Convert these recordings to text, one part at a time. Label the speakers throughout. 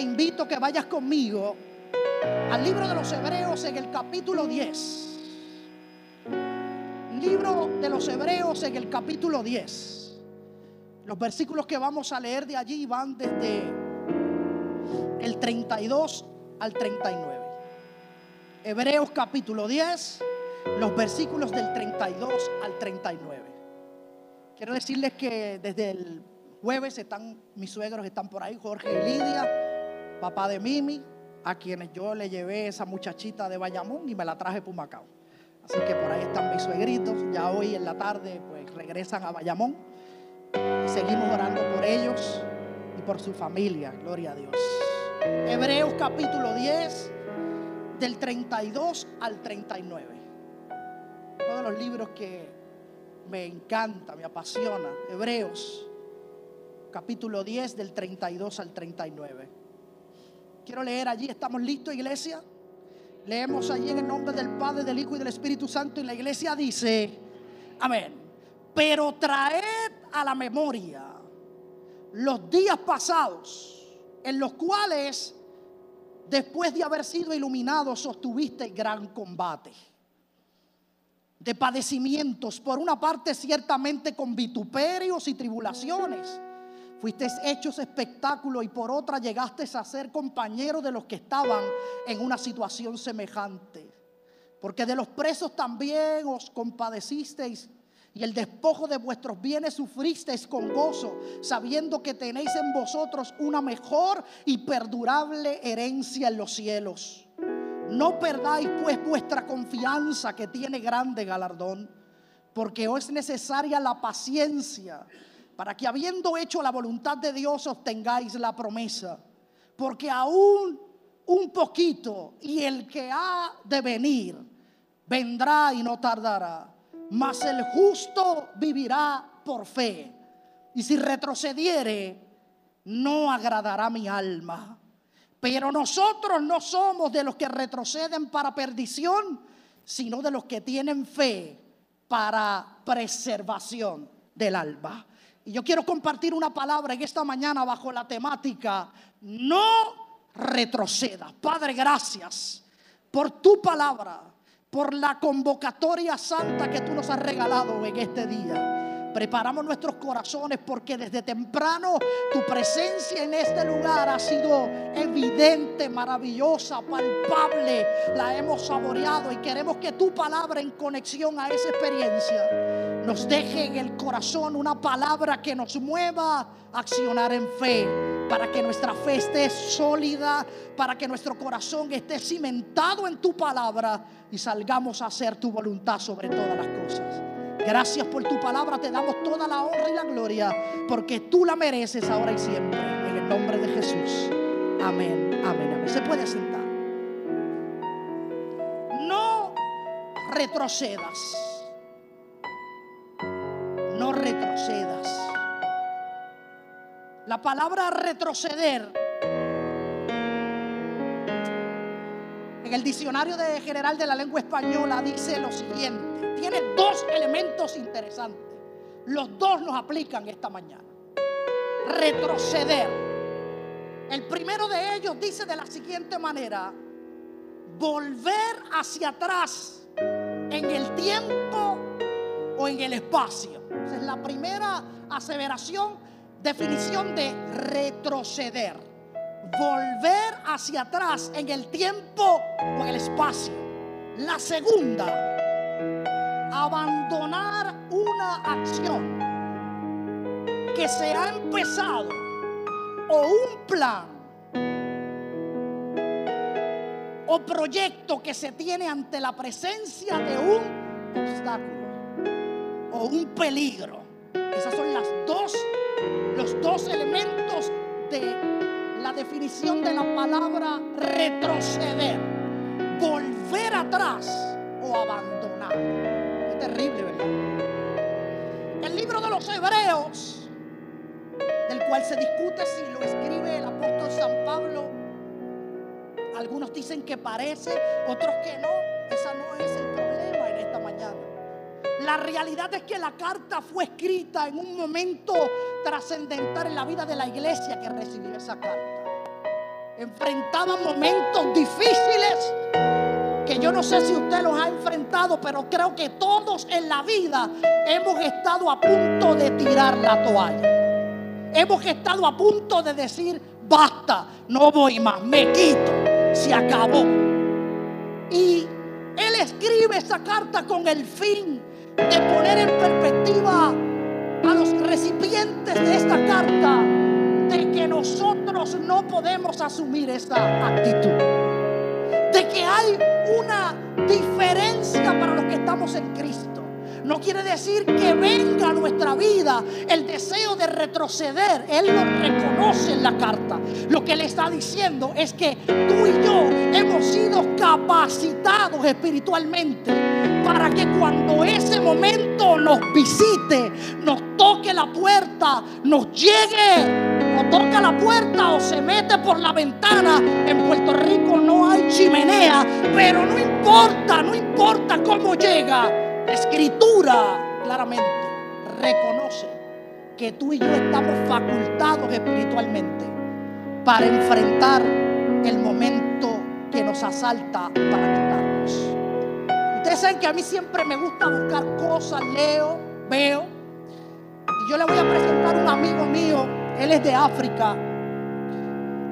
Speaker 1: invito que vayas conmigo al libro de los Hebreos en el capítulo 10. Libro de los Hebreos en el capítulo 10. Los versículos que vamos a leer de allí van desde el 32 al 39. Hebreos capítulo 10, los versículos del 32 al 39. Quiero decirles que desde el jueves están mis suegros están por ahí, Jorge y Lidia, papá de Mimi, a quienes yo le llevé esa muchachita de Bayamón y me la traje por Macao. Así que por ahí están mis suegritos. Ya hoy en la tarde pues regresan a Bayamón. seguimos orando por ellos y por su familia. Gloria a Dios. Hebreos capítulo 10, del 32 al 39. Uno de los libros que me encanta, me apasiona. Hebreos capítulo 10, del 32 al 39. Quiero leer allí, ¿estamos listos, iglesia? Leemos allí en el nombre del Padre, del Hijo y del Espíritu Santo y la iglesia dice, amén. Pero traed a la memoria los días pasados en los cuales, después de haber sido iluminados, sostuviste gran combate de padecimientos, por una parte ciertamente con vituperios y tribulaciones Fuiste hechos espectáculo y por otra llegaste a ser compañero de los que estaban en una situación semejante. Porque de los presos también os compadecisteis y el despojo de vuestros bienes sufristeis con gozo, sabiendo que tenéis en vosotros una mejor y perdurable herencia en los cielos. No perdáis pues vuestra confianza que tiene grande galardón, porque os es necesaria la paciencia para que habiendo hecho la voluntad de Dios obtengáis la promesa. Porque aún un poquito y el que ha de venir vendrá y no tardará. Mas el justo vivirá por fe. Y si retrocediere, no agradará mi alma. Pero nosotros no somos de los que retroceden para perdición, sino de los que tienen fe para preservación del alma. Y yo quiero compartir una palabra en esta mañana bajo la temática, no retroceda. Padre, gracias por tu palabra, por la convocatoria santa que tú nos has regalado en este día. Preparamos nuestros corazones porque desde temprano tu presencia en este lugar ha sido evidente, maravillosa, palpable. La hemos saboreado y queremos que tu palabra en conexión a esa experiencia nos deje en el corazón una palabra que nos mueva a accionar en fe. Para que nuestra fe esté sólida, para que nuestro corazón esté cimentado en tu palabra y salgamos a hacer tu voluntad sobre todas las cosas. Gracias por tu palabra, te damos toda la honra y la gloria, porque tú la mereces ahora y siempre. En el nombre de Jesús. Amén, amén, amén. Se puede sentar. No retrocedas. Retrocedas. La palabra retroceder en el diccionario de general de la lengua española dice lo siguiente tiene dos elementos interesantes. Los dos nos aplican esta mañana. Retroceder. El primero de ellos dice de la siguiente manera, volver hacia atrás en el tiempo o en el espacio. Esa es la primera aseveración, definición de retroceder. Volver hacia atrás en el tiempo o en el espacio. La segunda abandonar una acción que se ha empezado o un plan o proyecto que se tiene ante la presencia de un obstáculo o un peligro. Esas son las dos, los dos elementos de la definición de la palabra retroceder, volver atrás o abandonar terrible, ¿verdad? El libro de los Hebreos, del cual se discute si lo escribe el apóstol San Pablo, algunos dicen que parece, otros que no. Esa no La realidad es que la carta fue escrita en un momento trascendental en la vida de la iglesia que recibió esa carta. enfrentaban momentos difíciles que yo no sé si usted los ha enfrentado, pero creo que todos en la vida hemos estado a punto de tirar la toalla. Hemos estado a punto de decir, basta, no voy más, me quito, se acabó. Y él escribe esa carta con el fin de poner en perspectiva a los recipientes de esta carta de que nosotros no podemos asumir esa actitud. De que hay una diferencia para los que estamos en Cristo. No quiere decir que venga a nuestra vida el deseo de retroceder. Él lo reconoce en la carta. Lo que le está diciendo es que tú y yo hemos sido capacitados espiritualmente para que cuando ese momento nos visite, nos toque la puerta, nos llegue, o toca la puerta o se mete por la ventana. En Puerto Rico no hay chimenea, pero no importa, no importa cómo llega escritura claramente reconoce que tú y yo estamos facultados espiritualmente para enfrentar el momento que nos asalta para quitarnos. Ustedes saben que a mí siempre me gusta buscar cosas, leo, veo. Y yo le voy a presentar un amigo mío, él es de África,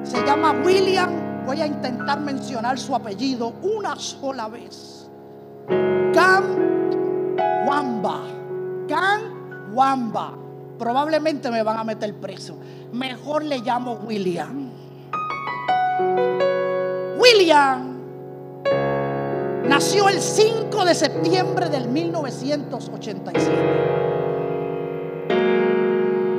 Speaker 1: se llama William, voy a intentar mencionar su apellido una sola vez. Cam Wamba. Can Wamba. Probablemente me van a meter preso. Mejor le llamo William. William nació el 5 de septiembre del 1987.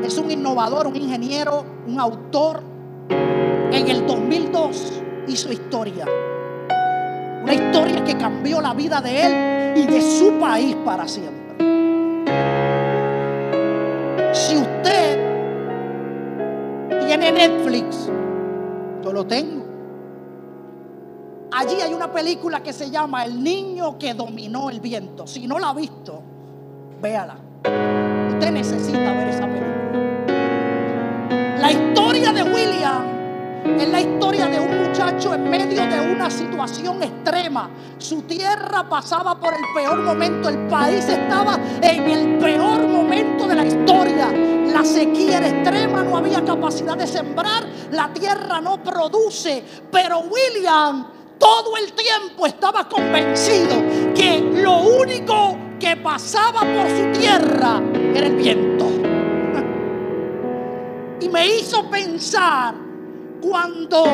Speaker 1: Es un innovador, un ingeniero, un autor. En el 2002 hizo historia. Una historia que cambió la vida de él y de su país para siempre. Si usted tiene Netflix, yo lo tengo. Allí hay una película que se llama El niño que dominó el viento. Si no la ha visto, véala. Usted necesita ver esa película. La historia de William es la historia de un muchacho en medio de una situación extrema. Su tierra pasaba por el peor momento. El país estaba en el peor momento de la historia. La sequía era extrema, no había capacidad de sembrar. La tierra no produce. Pero William todo el tiempo estaba convencido que lo único que pasaba por su tierra era el viento. Y me hizo pensar cuando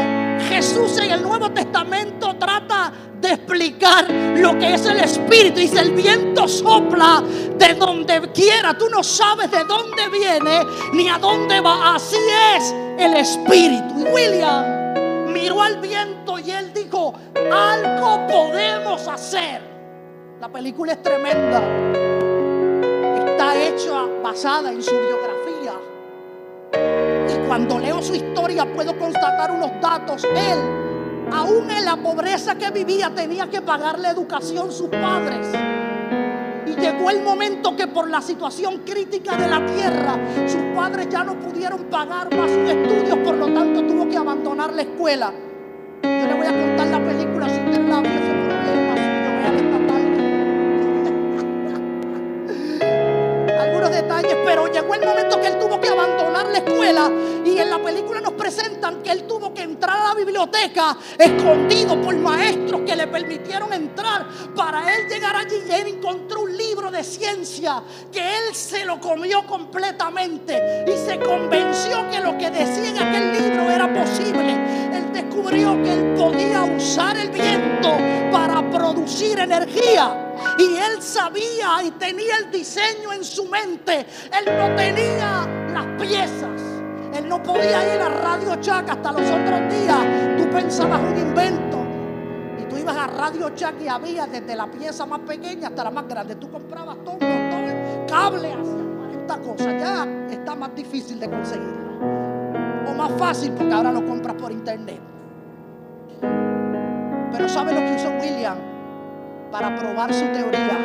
Speaker 1: Jesús en el Nuevo Testamento trata de explicar lo que es el Espíritu. Dice, el viento sopla de donde quiera. Tú no sabes de dónde viene ni a dónde va. Así es el Espíritu. William miró al viento y él dijo, algo podemos hacer. La película es tremenda. Está hecha basada en su biografía y cuando leo su historia puedo constatar unos datos. Él, aún en la pobreza que vivía, tenía que pagar la educación sus padres. Llegó el momento que por la situación crítica de la tierra, sus padres ya no pudieron pagar más sus estudios, por lo tanto tuvo que abandonar la escuela. Yo le voy a contar la película si usted la vio, pero llegó el momento que él tuvo que abandonar la escuela y en la película nos presentan que él tuvo que entrar a la biblioteca escondido por maestros que le permitieron entrar. Para él llegar allí él encontró un libro de ciencia que él se lo comió completamente y se convenció que lo que decía en aquel libro era posible. Él descubrió que él podía usar el viento para producir energía. Y él sabía y tenía el diseño en su mente. Él no tenía las piezas. Él no podía ir a Radio Chac hasta los otros días. Tú pensabas un invento. Y tú ibas a Radio Chac y había desde la pieza más pequeña hasta la más grande. Tú comprabas todo montón cable hacia 40 cosas. Ya está más difícil de conseguirlo. O más fácil porque ahora lo compras por internet. Pero ¿sabe lo que hizo William para probar su teoría?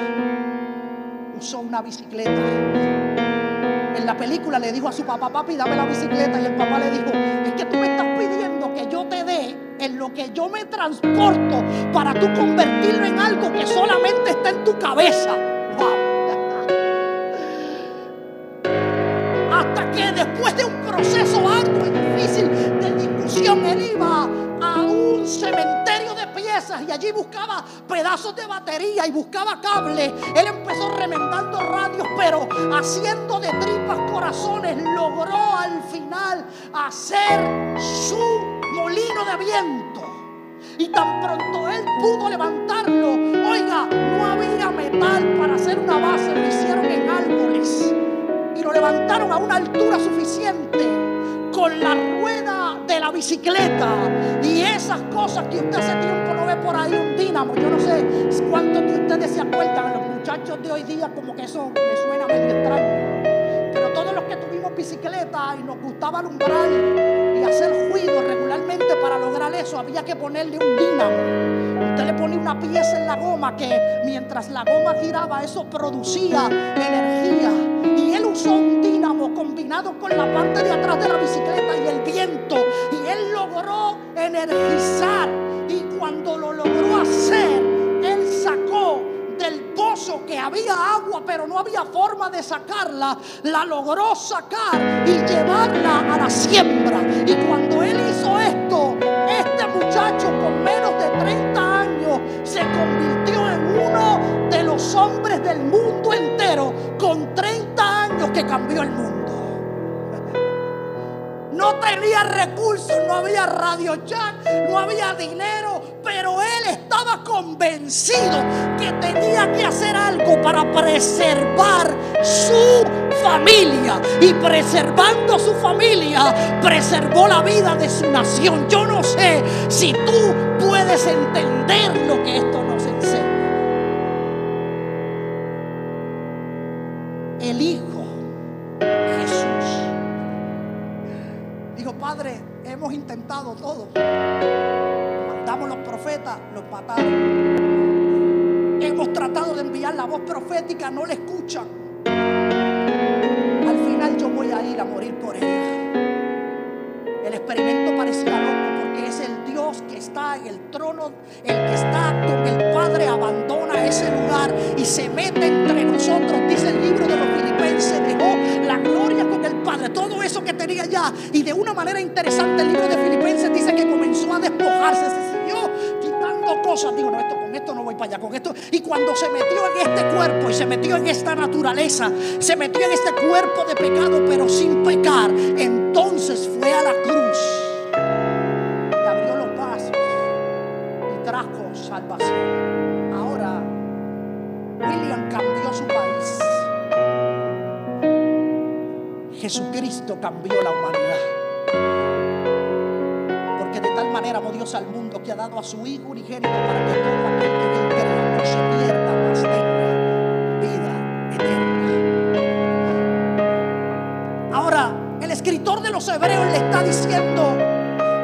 Speaker 1: Usó una bicicleta en la película le dijo a su papá, papi, dame la bicicleta. Y el papá le dijo, es que tú me estás pidiendo que yo te dé en lo que yo me transporto para tú convertirlo en algo que solamente está en tu cabeza. Hasta que después de un proceso arduo y difícil de discusión, él iba a un cementerio y allí buscaba pedazos de batería y buscaba cable. Él empezó remendando radios, pero haciendo de tripas corazones, logró al final hacer su molino de viento. Y tan pronto él pudo levantarlo, oiga, no había metal para hacer una base, lo hicieron en árboles. Y lo levantaron a una altura suficiente con la rueda de la bicicleta y esas cosas que usted hace tiempo no ve por ahí un dínamo. Yo no sé cuántos de ustedes se acuerdan, los muchachos de hoy día como que eso me suena medio extraño. Bicicleta y nos gustaba alumbrar y hacer ruido regularmente para lograr eso, había que ponerle un dínamo. Usted le ponía una pieza en la goma que mientras la goma giraba, eso producía energía. Y él usó un dínamo combinado con la parte de atrás de la bicicleta y el viento. Y él logró energizar. Y cuando lo logró hacer, que había agua, pero no había forma de sacarla, la logró sacar y llevarla a la siembra. Y cuando él hizo esto, este muchacho con menos de 30 años se convirtió en uno de los hombres del mundo entero con 30 años que cambió el mundo. No tenía recursos, no había radio jack, no había dinero, estaba convencido que tenía que hacer algo para preservar su familia. Y preservando su familia, preservó la vida de su nación. Yo no sé si tú puedes entender lo que esto nos enseña. El Hijo Jesús. Dijo, Padre, hemos intentado todo. Mandamos los profetas, los mataron. Hemos tratado de enviar la voz profética, no le escuchan. Al final yo voy a ir a morir por ella. El experimento parecía loco porque es el Dios que está en el trono, el que está con el Padre, abandona ese lugar y se mete entre nosotros. Dice el libro de los filipenses, dejó la gloria con el Padre, todo eso que tenía ya. Y de una manera interesante el libro de Filipenses dice que comenzó a despojarse, quitando cosas. Digo, no, esto, con esto no voy para allá, con esto. Y cuando se metió en este cuerpo y se metió en esta naturaleza, se metió en este cuerpo de pecado, pero sin pecar, entonces fue a la cruz y abrió los vasos y trajo salvación. Ahora, William cambió su país. Jesucristo cambió la humanidad. Manera amó Dios al mundo que ha dado a su Hijo unigénito para que todo aquel que en él crea no se pierda, mas tenga vida eterna. Ahora, el escritor de los Hebreos le está diciendo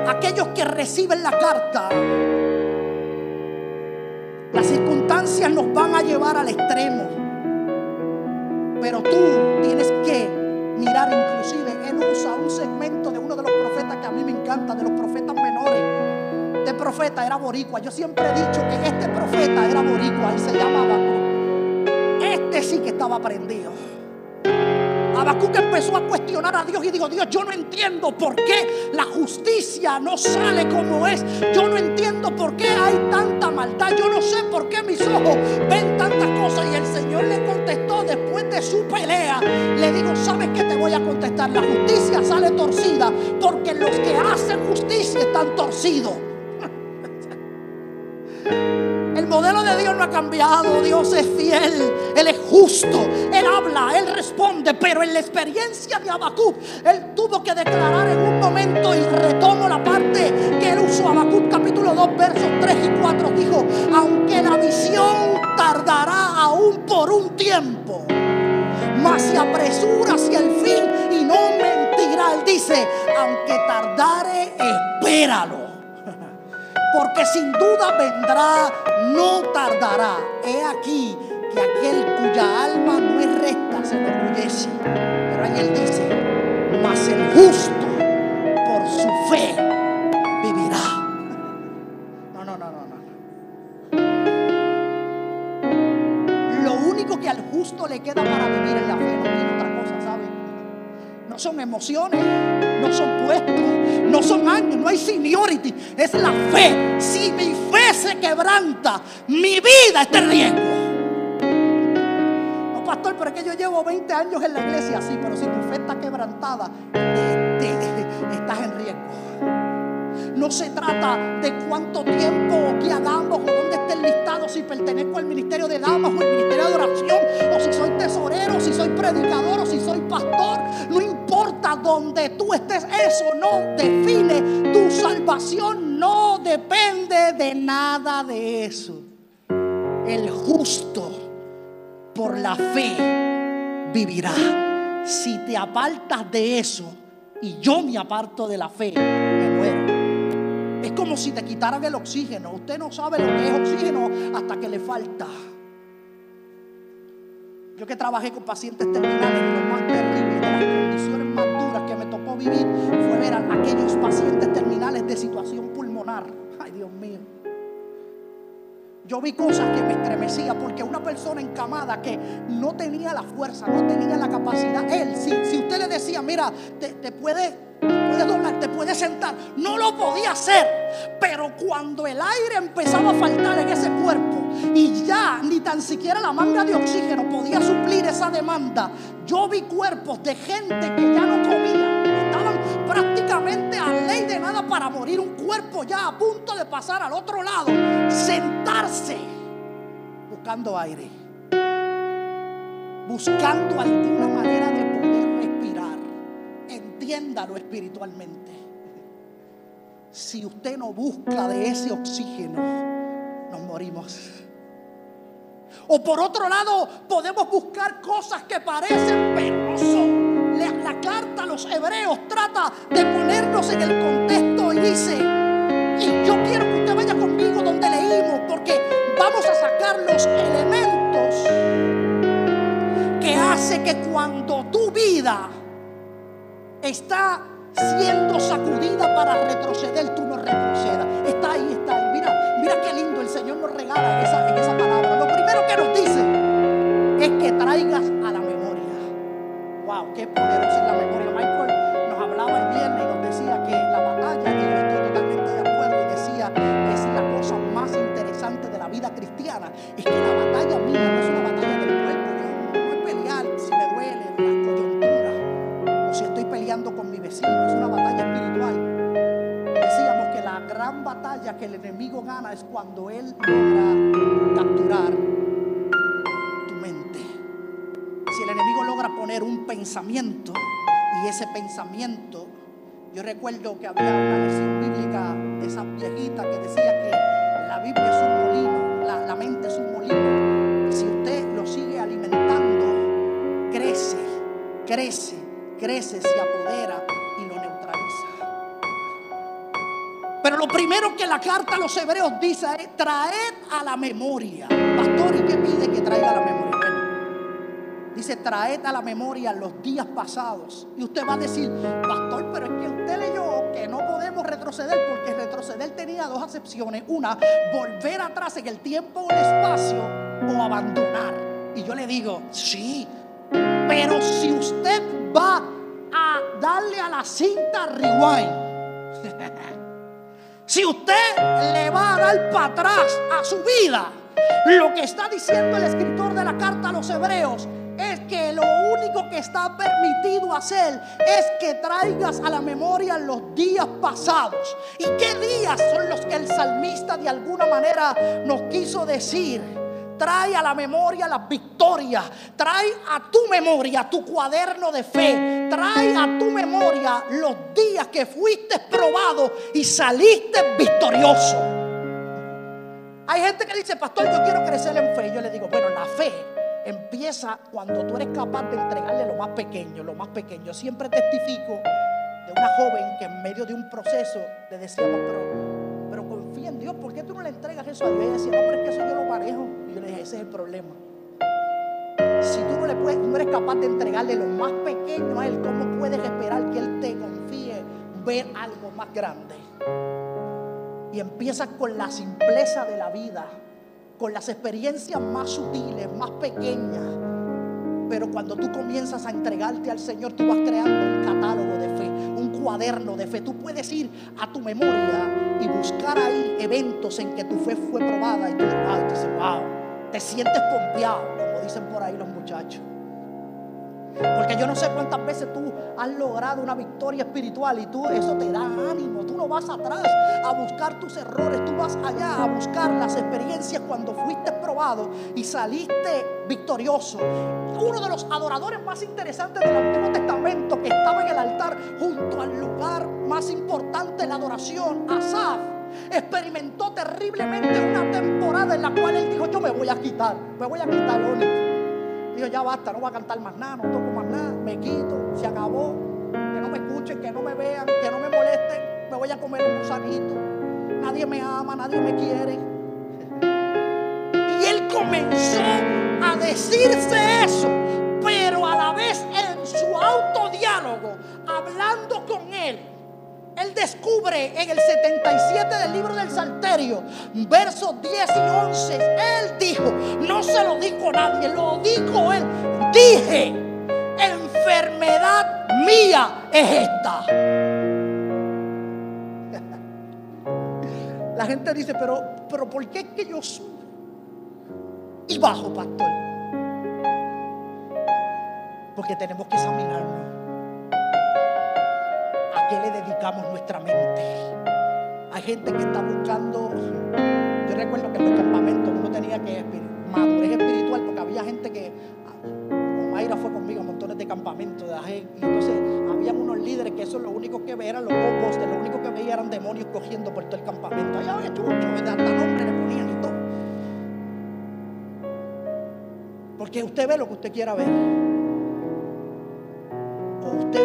Speaker 1: a aquellos que reciben la carta, las circunstancias nos van a llevar al extremo. Pero tú tienes que mirar inclusive, él usa un segmento de uno de los profetas que a mí me encanta, de los profetas menores. Este profeta era boricua. Yo siempre he dicho que este profeta era boricua, él se llamaba. Este sí que estaba prendido. Habacuc empezó a cuestionar a Dios y dijo, Dios, yo no entiendo por qué la justicia no sale como es. Yo no entiendo por qué hay tanta maldad. Yo no sé por qué mis ojos ven tantas su pelea. Le digo, ¿sabes qué te voy a contestar? La justicia sale torcida porque los que hacen justicia están torcidos. El modelo de Dios no ha cambiado. Dios es fiel. Él es justo. Él habla, Él responde. Pero en la experiencia de Habacuc, Él tuvo que declarar en un momento, y retomo la parte que Él usó, Habacuc capítulo 2, versos 3 y 4. Dijo, aunque la visión tardará aún por un tiempo, mas se apresura hacia el fin y no mentirá. Él dice, aunque tardare, espéralo porque sin duda vendrá, no tardará. He aquí que aquel cuya alma no es recta se enorgullece. Pero ahí él dice, mas el justo por su fe le queda para vivir en la fe, no tiene otra cosa, ¿sabe? No son emociones, no son puestos, no son años, no hay seniority, es la fe. Si mi fe se quebranta, mi vida está en riesgo. No, pastor, pero es que yo llevo 20 años en la iglesia, sí, pero si tu fe está quebrantada, estás en riesgo. No se trata de cuánto tiempo que hagamos o dónde esté listado, si pertenezco al ministerio de damas o al ministerio de oración, o si soy tesorero, si soy predicador o si soy pastor. No importa dónde tú estés, eso no define tu salvación, no depende de nada de eso. El justo por la fe vivirá. Si te apartas de eso y yo me aparto de la fe. Es como si te quitaran el oxígeno. Usted no sabe lo que es oxígeno hasta que le falta. Yo que trabajé con pacientes terminales, lo más terrible de las condiciones más duras que me tocó vivir fue ver a aquellos pacientes terminales de situación pulmonar. Ay, Dios mío. Yo vi cosas que me estremecía porque una persona encamada que no tenía la fuerza, no tenía la capacidad, él, si, usted le decía, mira, te, te puede doblar, te puedes sentar. No lo podía hacer. Pero cuando el aire empezaba a faltar en ese cuerpo y ya ni tan siquiera la manga de oxígeno podía suplir esa demanda, yo vi cuerpos de gente que ya no comía. Estaban prácticamente a ley de nada para morir. Un cuerpo ya a punto de pasar al otro lado. Sentarse buscando aire. Buscando alguna manera de entiéndalo espiritualmente. Si usted no busca de ese oxígeno, nos morimos. O por otro lado, podemos buscar cosas que parecen, pero son. La, carta a los hebreos trata de ponernos en el contexto y dice, y yo quiero que usted vaya conmigo donde leímos, porque vamos a sacar los elementos que hace que cuando tu vida está siendo sacudida para retroceder, tú no retrocedas. Está ahí, está ahí. Mira, mira qué lindo el Señor nos regala en esa, esa palabra. Lo primero que nos dice es que traigas a la memoria. Wow, qué poderosa es la memoria. Michael batalla que el enemigo gana es cuando él logra capturar tu mente. Si el enemigo logra poner un pensamiento y ese pensamiento, yo recuerdo que había una lección bíblica de esa viejita que decía que la Biblia es un molino, la, la mente es un molino. Y si usted lo sigue alimentando, crece, crece, crece, se apodera Pero lo primero que la carta a los hebreos dice es traed a la memoria. Pastor, ¿y qué pide que traiga a la memoria? Dice traed a la memoria los días pasados. Y usted va a decir, pastor, pero es que usted leyó que no podemos retroceder porque retroceder tenía dos acepciones. Una, volver atrás en el tiempo o el espacio o abandonar. Y yo le digo, sí, pero si usted va a darle a la cinta rewind, si usted le va a dar para atrás a su vida, lo que está diciendo el escritor de la carta a los hebreos es que lo único que está permitido hacer es que traigas a la memoria los días pasados. ¿Y qué días son los que el salmista de alguna manera nos quiso decir? Trae a la memoria las victorias. Trae a tu memoria tu cuaderno de fe. Trae a tu memoria los días que fuiste probado y saliste victorioso. Hay gente que dice, pastor, yo quiero crecer en fe. Yo le digo, bueno, la fe empieza cuando tú eres capaz de entregarle lo más pequeño, lo más pequeño. Siempre testifico de una joven que en medio de un proceso le decíamos, pero, pero confía en Dios, ¿por qué tú no le entregas eso a Dios? Y ella decía, no, pero es que eso yo lo manejo. Y ese es el problema. Si tú no, le puedes, no eres capaz de entregarle lo más pequeño a Él, ¿cómo puedes esperar que Él te confíe ver algo más grande? Y empieza con la simpleza de la vida con las experiencias más sutiles, más pequeñas. Pero cuando tú comienzas a entregarte al Señor, tú vas creando un catálogo de fe, un cuaderno de fe. Tú puedes ir a tu memoria y buscar ahí eventos en que tu fe fue probada y tú dices, wow, te sientes pompeado, como dicen por ahí los muchachos. Porque yo no sé cuántas veces tú has logrado una victoria espiritual y tú eso te da ánimo. Tú no vas atrás a buscar tus errores, tú vas allá a buscar las experiencias cuando fuiste probado y saliste victorioso. Uno de los adoradores más interesantes del Antiguo Testamento que estaba en el altar junto al lugar más importante de la adoración, Asaf experimentó terriblemente una temporada en la cual él dijo, yo me voy a quitar, me voy a quitar único. Dijo, ya basta, no voy a cantar más nada, no toco más nada, me quito, se acabó. Que no me escuchen, que no me vean, que no me molesten, me voy a comer un gusanito. Nadie me ama, nadie me quiere. Y él comenzó a decirse eso, en el 77 del libro del Salterio, versos 10 y 11, Él dijo, no se lo dijo nadie, lo dijo Él. Dije, enfermedad mía es esta. La gente dice, pero, pero ¿por qué es que yo subo y bajo, pastor? Porque tenemos que examinarnos qué le dedicamos nuestra mente? Hay gente que está buscando, yo recuerdo que en los campamentos uno tenía que madurez espiritual porque había gente que, como Mayra fue conmigo a montones de campamentos, de y entonces había unos líderes que eso lo único que veían los copos, lo único que veían eran demonios cogiendo por todo el campamento. Allá había chucho, hasta nombre le ponían y todo. Porque usted ve lo que usted quiera ver. O usted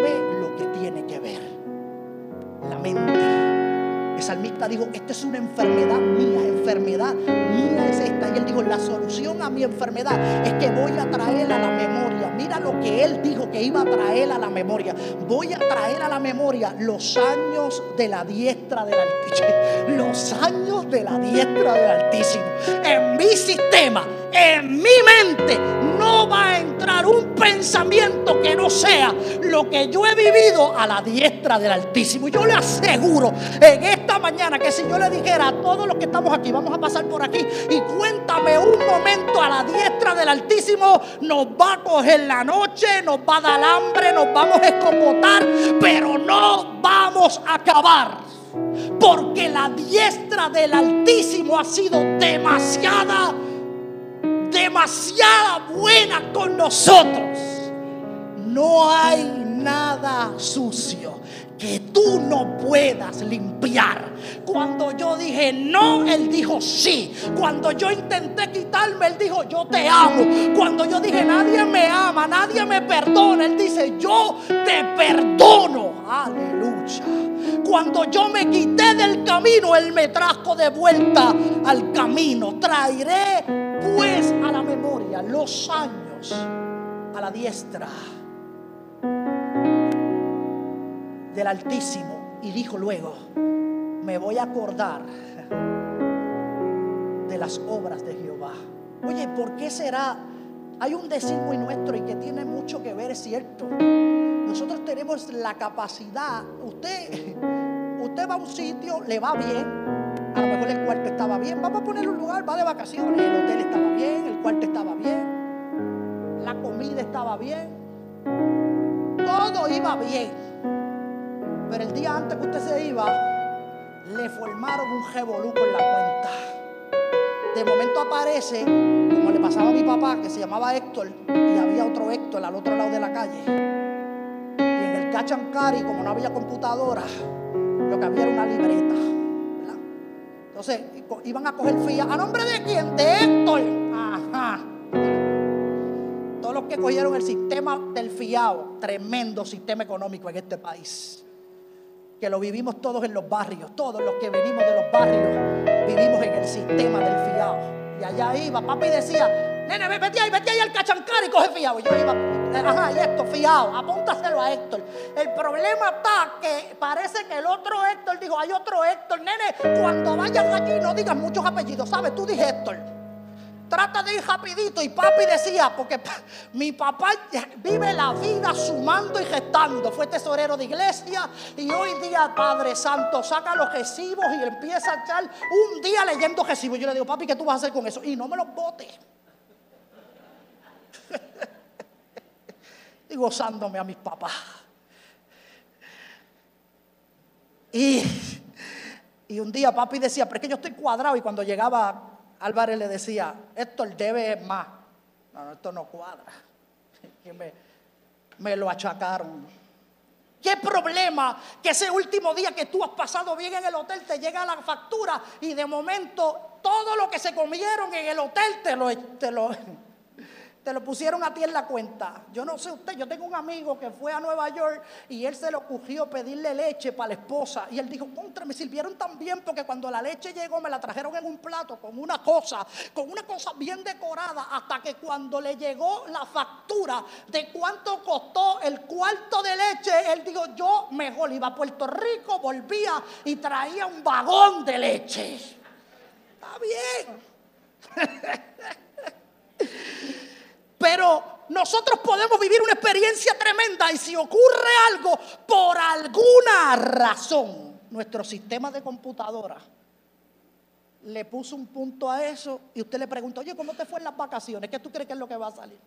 Speaker 1: salmista dijo, esta es una enfermedad mía, enfermedad mía es esta. Y él dijo, la solución a mi enfermedad es que voy a traer a la memoria. Mira lo que él dijo que iba a traer a la memoria. Voy a traer a la memoria los años de la diestra del Altísimo. Los años de la diestra del Altísimo. En mi sistema, en mi mente, no va a entrar un pensamiento que no sea lo que yo he vivido a la diestra del Altísimo. Yo le aseguro en esta mañana que si yo le dijera a todos los que estamos aquí, vamos a pasar por aquí y cuéntame un momento a la diestra del Altísimo, nos va a coger la noche, nos va a dar hambre, nos vamos a escopotar, pero no vamos a acabar. Porque la diestra del Altísimo ha sido demasiada demasiada buena con nosotros. No hay nada sucio que tú no puedas limpiar. Cuando yo dije no, Él dijo sí. Cuando yo intenté quitarme, Él dijo yo te amo. Cuando yo dije nadie me ama, nadie me perdona, Él dice yo te perdono. Aleluya. Cuando yo me quité del camino, Él me trajo de vuelta al camino. Traeré pues memoria los años a la diestra del Altísimo. Y dijo luego, me voy a acordar de las obras de Jehová. Oye, ¿por qué será? Hay un decir muy nuestro y que tiene mucho que ver, es cierto. Nosotros tenemos la capacidad, usted, usted va a un sitio, le va bien, a lo mejor el cuarto estaba bien. Vamos a poner un lugar, va de vacaciones. El hotel estaba bien, el cuarto estaba bien, la comida estaba bien. Todo iba bien. Pero el día antes que usted se iba, le formaron un revoluco en la cuenta. De momento aparece, como le pasaba a mi papá, que se llamaba Héctor, y había otro Héctor al otro lado de la calle. Y en el cachancari, como no había computadora, lo que había era una libreta. Entonces, iban a coger fía. ¿A nombre de quién? De Héctor. Ajá. Todos los que cogieron el sistema del fiado, tremendo sistema económico en este país. Que lo vivimos todos en los barrios. Todos los que venimos de los barrios vivimos en el sistema del fiado. Y allá iba, papi decía, Nene, vete ahí, vete ahí al cachancar y coge fiado. Yo iba, ajá, y esto, fiado, apúntaselo a Héctor. El problema está que parece que el otro Héctor dijo, hay otro Héctor. Nene, cuando vayas allí no digas muchos apellidos, ¿sabes? Tú dije Héctor. trata de ir rapidito. Y papi decía, porque mi papá vive la vida sumando y gestando. Fue tesorero de iglesia y hoy día Padre Santo saca los recibos y empieza a echar un día leyendo recibos. Yo le digo, papi, ¿qué tú vas a hacer con eso? Y no me los botes. y gozándome a mis papás. Y, y un día papi decía, pero es que yo estoy cuadrado. Y cuando llegaba Álvarez le decía, esto el debe es más. No, esto no cuadra. Me lo achacaron. ¿Qué problema que ese último día que tú has pasado bien en el hotel te llega la factura y de momento todo lo que se comieron en el hotel te lo, te lo, te lo pusieron a ti en la cuenta. Yo no sé usted, yo tengo un amigo que fue a Nueva York y él se le ocurrió pedirle leche para la esposa. Y él dijo, contra, me sirvieron tan bien porque cuando la leche llegó me la trajeron en un plato con una cosa, con una cosa bien decorada, hasta que cuando le llegó la factura de cuánto costó el cuarto de leche, él dijo, yo mejor iba a Puerto Rico, volvía y traía un vagón de leche. Está bien. Pero nosotros podemos vivir una experiencia tremenda y si ocurre algo por alguna razón, nuestro sistema de computadora le puso un punto a eso y usted le pregunta, oye, ¿cómo te fue en las vacaciones? ¿Qué tú crees que es lo que va a salir?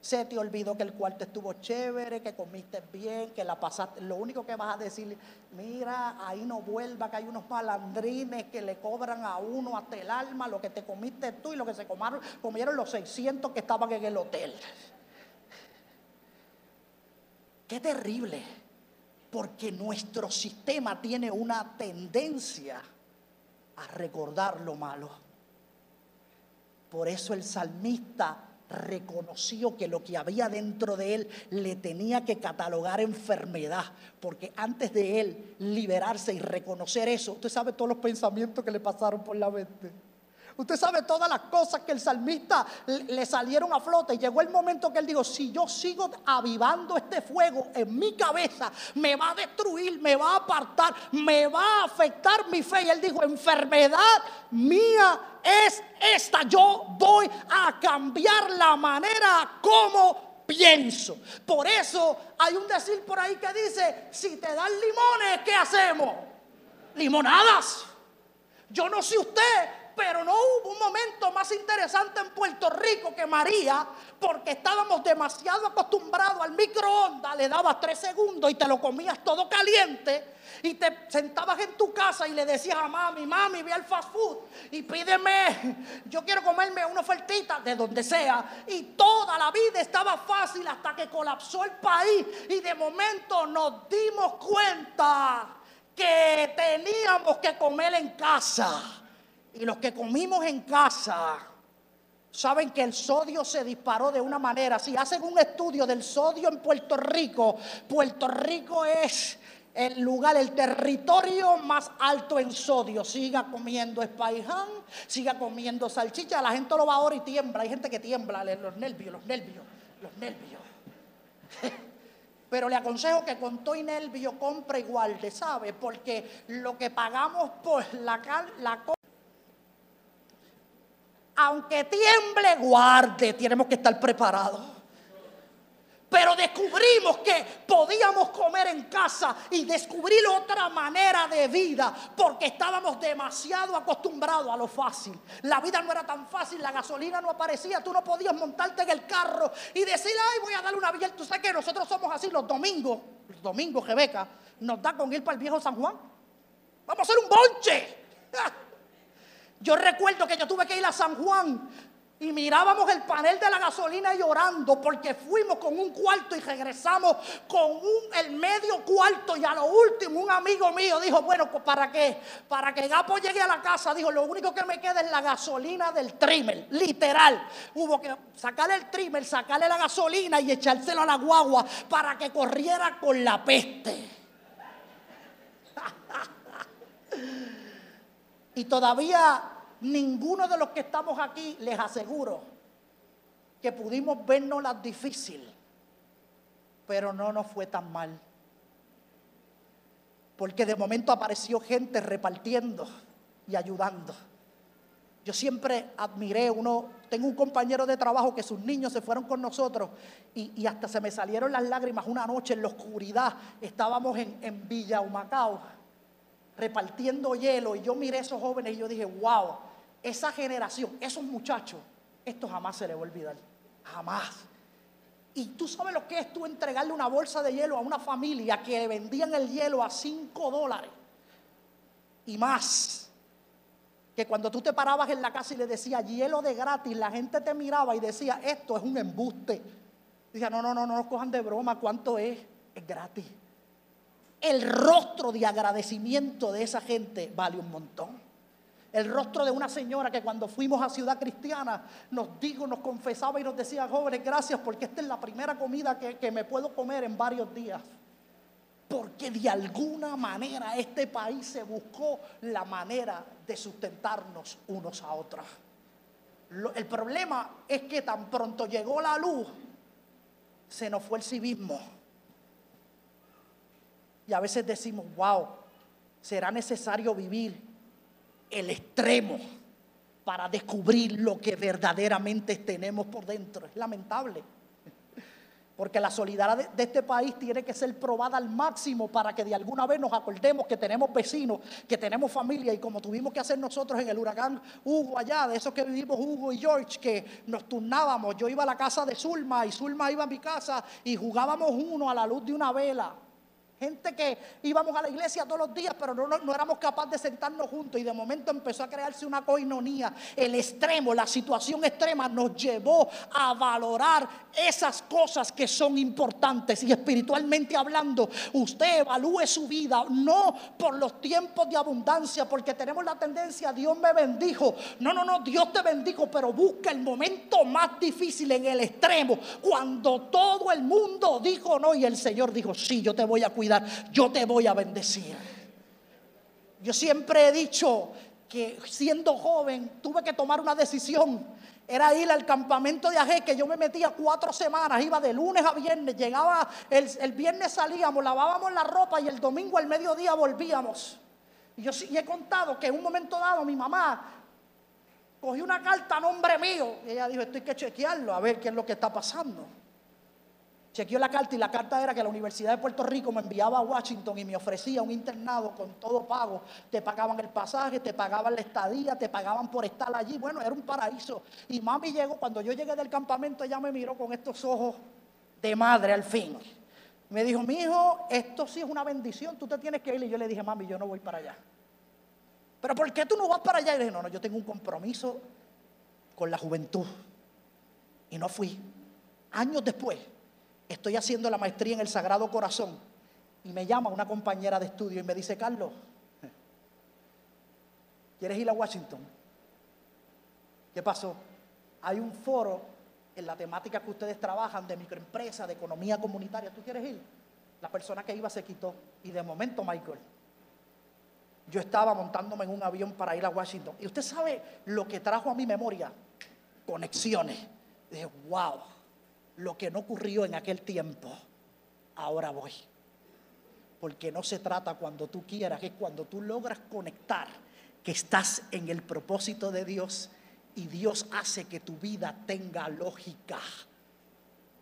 Speaker 1: Se te olvidó que el cuarto estuvo chévere, que comiste bien, que la pasaste. Lo único que vas a decir, mira, ahí no vuelva, que hay unos malandrines que le cobran a uno hasta el alma lo que te comiste tú y lo que se comieron, comieron los 600 que estaban en el hotel. Qué terrible, porque nuestro sistema tiene una tendencia a recordar lo malo. Por eso el salmista reconoció que lo que había dentro de él le tenía que catalogar enfermedad, porque antes de él liberarse y reconocer eso, usted sabe todos los pensamientos que le pasaron por la mente. Usted sabe todas las cosas que el salmista le salieron a flote. Y llegó el momento que él dijo, si yo sigo avivando este fuego en mi cabeza, me va a destruir, me va a apartar, me va a afectar mi fe. Y él dijo, enfermedad mía es esta. Yo voy a cambiar la manera como pienso. Por eso hay un decir por ahí que dice, si te dan limones, ¿qué hacemos? Limonadas. Yo no sé usted, pero no hubo un momento más interesante en Puerto Rico que María, porque estábamos demasiado acostumbrados al microondas, le dabas tres segundos y te lo comías todo caliente. Y te sentabas en tu casa y le decías a mami, mami, ve al fast food y pídeme, yo quiero comerme una ofertita de donde sea. Y toda la vida estaba fácil hasta que colapsó el país y de momento nos dimos cuenta que teníamos que comer en casa. Y los que comimos en casa saben que el sodio se disparó de una manera. Si hacen un estudio del sodio en Puerto Rico, Puerto Rico es el lugar, el territorio más alto en sodio. Siga comiendo espaiján, siga comiendo salchicha. La gente lo va ahora y tiembla. Hay gente que tiembla, los nervios, los nervios, los nervios. Pero le aconsejo que con todo y nervio compre igual, sabe, porque lo que pagamos por la, la aunque tiemble, guarde, tenemos que estar preparados. Pero descubrimos que podíamos comer en casa y descubrir otra manera de vida porque estábamos demasiado acostumbrados a lo fácil. La vida no era tan fácil, la gasolina no aparecía, tú no podías montarte en el carro y decir, ay, voy a darle una billeta. Tú sabes que nosotros somos así los domingos, los domingos, Rebeca, nos da con ir para el viejo San Juan. Vamos a hacer un bonche. Yo recuerdo que yo tuve que ir a San Juan y mirábamos el panel de la gasolina llorando porque fuimos con un cuarto y regresamos con el medio cuarto y a lo último un amigo mío dijo, bueno, pues ¿para qué? Para que Gapo llegue a la casa, dijo, lo único que me queda es la gasolina del trimmer, literal. Hubo que sacarle el trimmer, sacarle la gasolina y echárselo a la guagua para que corriera con la peste. Y todavía ninguno de los que estamos aquí les aseguro que pudimos vernos las difícil, pero no nos fue tan mal. Porque de momento apareció gente repartiendo y ayudando. Yo siempre admiré uno, tengo un compañero de trabajo que sus niños se fueron con nosotros y, hasta se me salieron las lágrimas una noche en la oscuridad. Estábamos en, en Villa Humacao repartiendo hielo y yo miré a esos jóvenes y yo dije, wow, esa generación, esos muchachos, esto jamás se les va a olvidar. Jamás. Y tú sabes lo que es tú entregarle una bolsa de hielo a una familia que vendían el hielo a 5 dólares y más que cuando tú te parabas en la casa y le decías hielo de gratis, la gente te miraba y decía, esto es un embuste. Decía, no, no, no, no nos cojan de broma, ¿cuánto es? Es gratis. El rostro de agradecimiento de esa gente vale un montón. El rostro de una señora que cuando fuimos a Ciudad Cristiana nos dijo, nos confesaba y nos decía, jóvenes, gracias porque esta es la primera comida que, que me puedo comer en varios días. Porque de alguna manera este país se buscó la manera de sustentarnos unos a otros. el problema es que tan pronto llegó la luz, se nos fue el civismo. Y a veces decimos, wow, será necesario vivir el extremo para descubrir lo que verdaderamente tenemos por dentro. Es lamentable. Porque la solidaridad de, este país tiene que ser probada al máximo para que de alguna vez nos acordemos que tenemos vecinos, que tenemos familia y como tuvimos que hacer nosotros en el huracán Hugo allá, de esos que vivimos Hugo y George, que nos turnábamos. Yo iba a la casa de Zulma y Zulma iba a mi casa y jugábamos uno a la luz de una vela. Gente que íbamos a la iglesia todos los días, pero no, no, éramos capaces de sentarnos juntos. Y de momento empezó a crearse una coinonía. El extremo, la situación extrema nos llevó a valorar esas cosas que son importantes. Y espiritualmente hablando, usted evalúe su vida no por los tiempos de abundancia, porque tenemos la tendencia, Dios me bendijo. No, no, no, Dios te bendijo, pero busca el momento más difícil en el extremo, cuando todo el mundo dijo no y el Señor dijo, sí, yo te voy a cuidar yo te voy a bendecir. Yo siempre he dicho que siendo joven tuve que tomar una decisión. Era ir al campamento de Aje, que yo me metía cuatro semanas, iba de lunes a viernes, llegaba, el, el viernes salíamos, lavábamos la ropa y el domingo al mediodía volvíamos. Y yo sí he contado que en un momento dado mi mamá cogió una carta a nombre mío y ella dijo, esto hay que chequearlo, a ver qué es lo que está pasando. Chequeó la carta y la carta era que la Universidad de Puerto Rico me enviaba a Washington y me ofrecía un internado con todo pago. Te pagaban el pasaje, te pagaban la estadía, te pagaban por estar allí. Bueno, era un paraíso. Y mami llegó, cuando yo llegué del campamento, ella me miró con estos ojos de madre al fin. Me dijo, mi hijo, esto sí es una bendición, tú te tienes que ir. Y yo le dije, mami, yo no voy para allá. Pero ¿por qué tú no vas para allá? Y le dije, no, no, yo tengo un compromiso con la juventud. Y no fui. Años después estoy haciendo la maestría en el Sagrado Corazón y me llama una compañera de estudio y me dice, Carlos, ¿quieres ir a Washington? ¿Qué pasó? Hay un foro en la temática que ustedes trabajan de microempresa, de economía comunitaria. ¿Tú quieres ir? La persona que iba se quitó. Y de momento, Michael, yo estaba montándome en un avión para ir a Washington. Y usted sabe lo que trajo a mi memoria, conexiones. Dije, wow lo que no ocurrió en aquel tiempo, ahora voy. Porque no se trata cuando tú quieras, es cuando tú logras conectar que estás en el propósito de Dios y Dios hace que tu vida tenga lógica.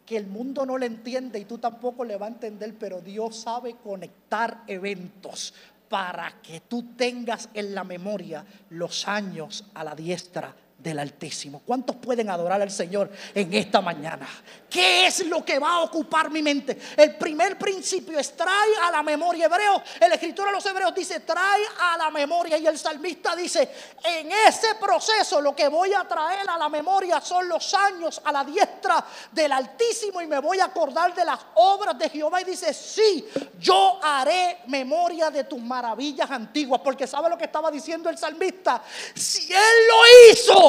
Speaker 1: Que el mundo no le entiende y tú tampoco le va a entender, pero Dios sabe conectar eventos para que tú tengas en la memoria los años a la diestra del Altísimo. ¿Cuántos pueden adorar al Señor en esta mañana? ¿Qué es lo que va a ocupar mi mente? El primer principio es trae a la memoria. Hebreo, el escritor de los hebreos dice, trae a la memoria. Y el salmista dice, en ese proceso lo que voy a traer a la memoria son los años a la diestra del Altísimo y me voy a acordar de las obras de Jehová. Y dice, sí, yo haré memoria de tus maravillas antiguas. Porque ¿sabe lo que estaba diciendo el salmista? Si Él lo hizo,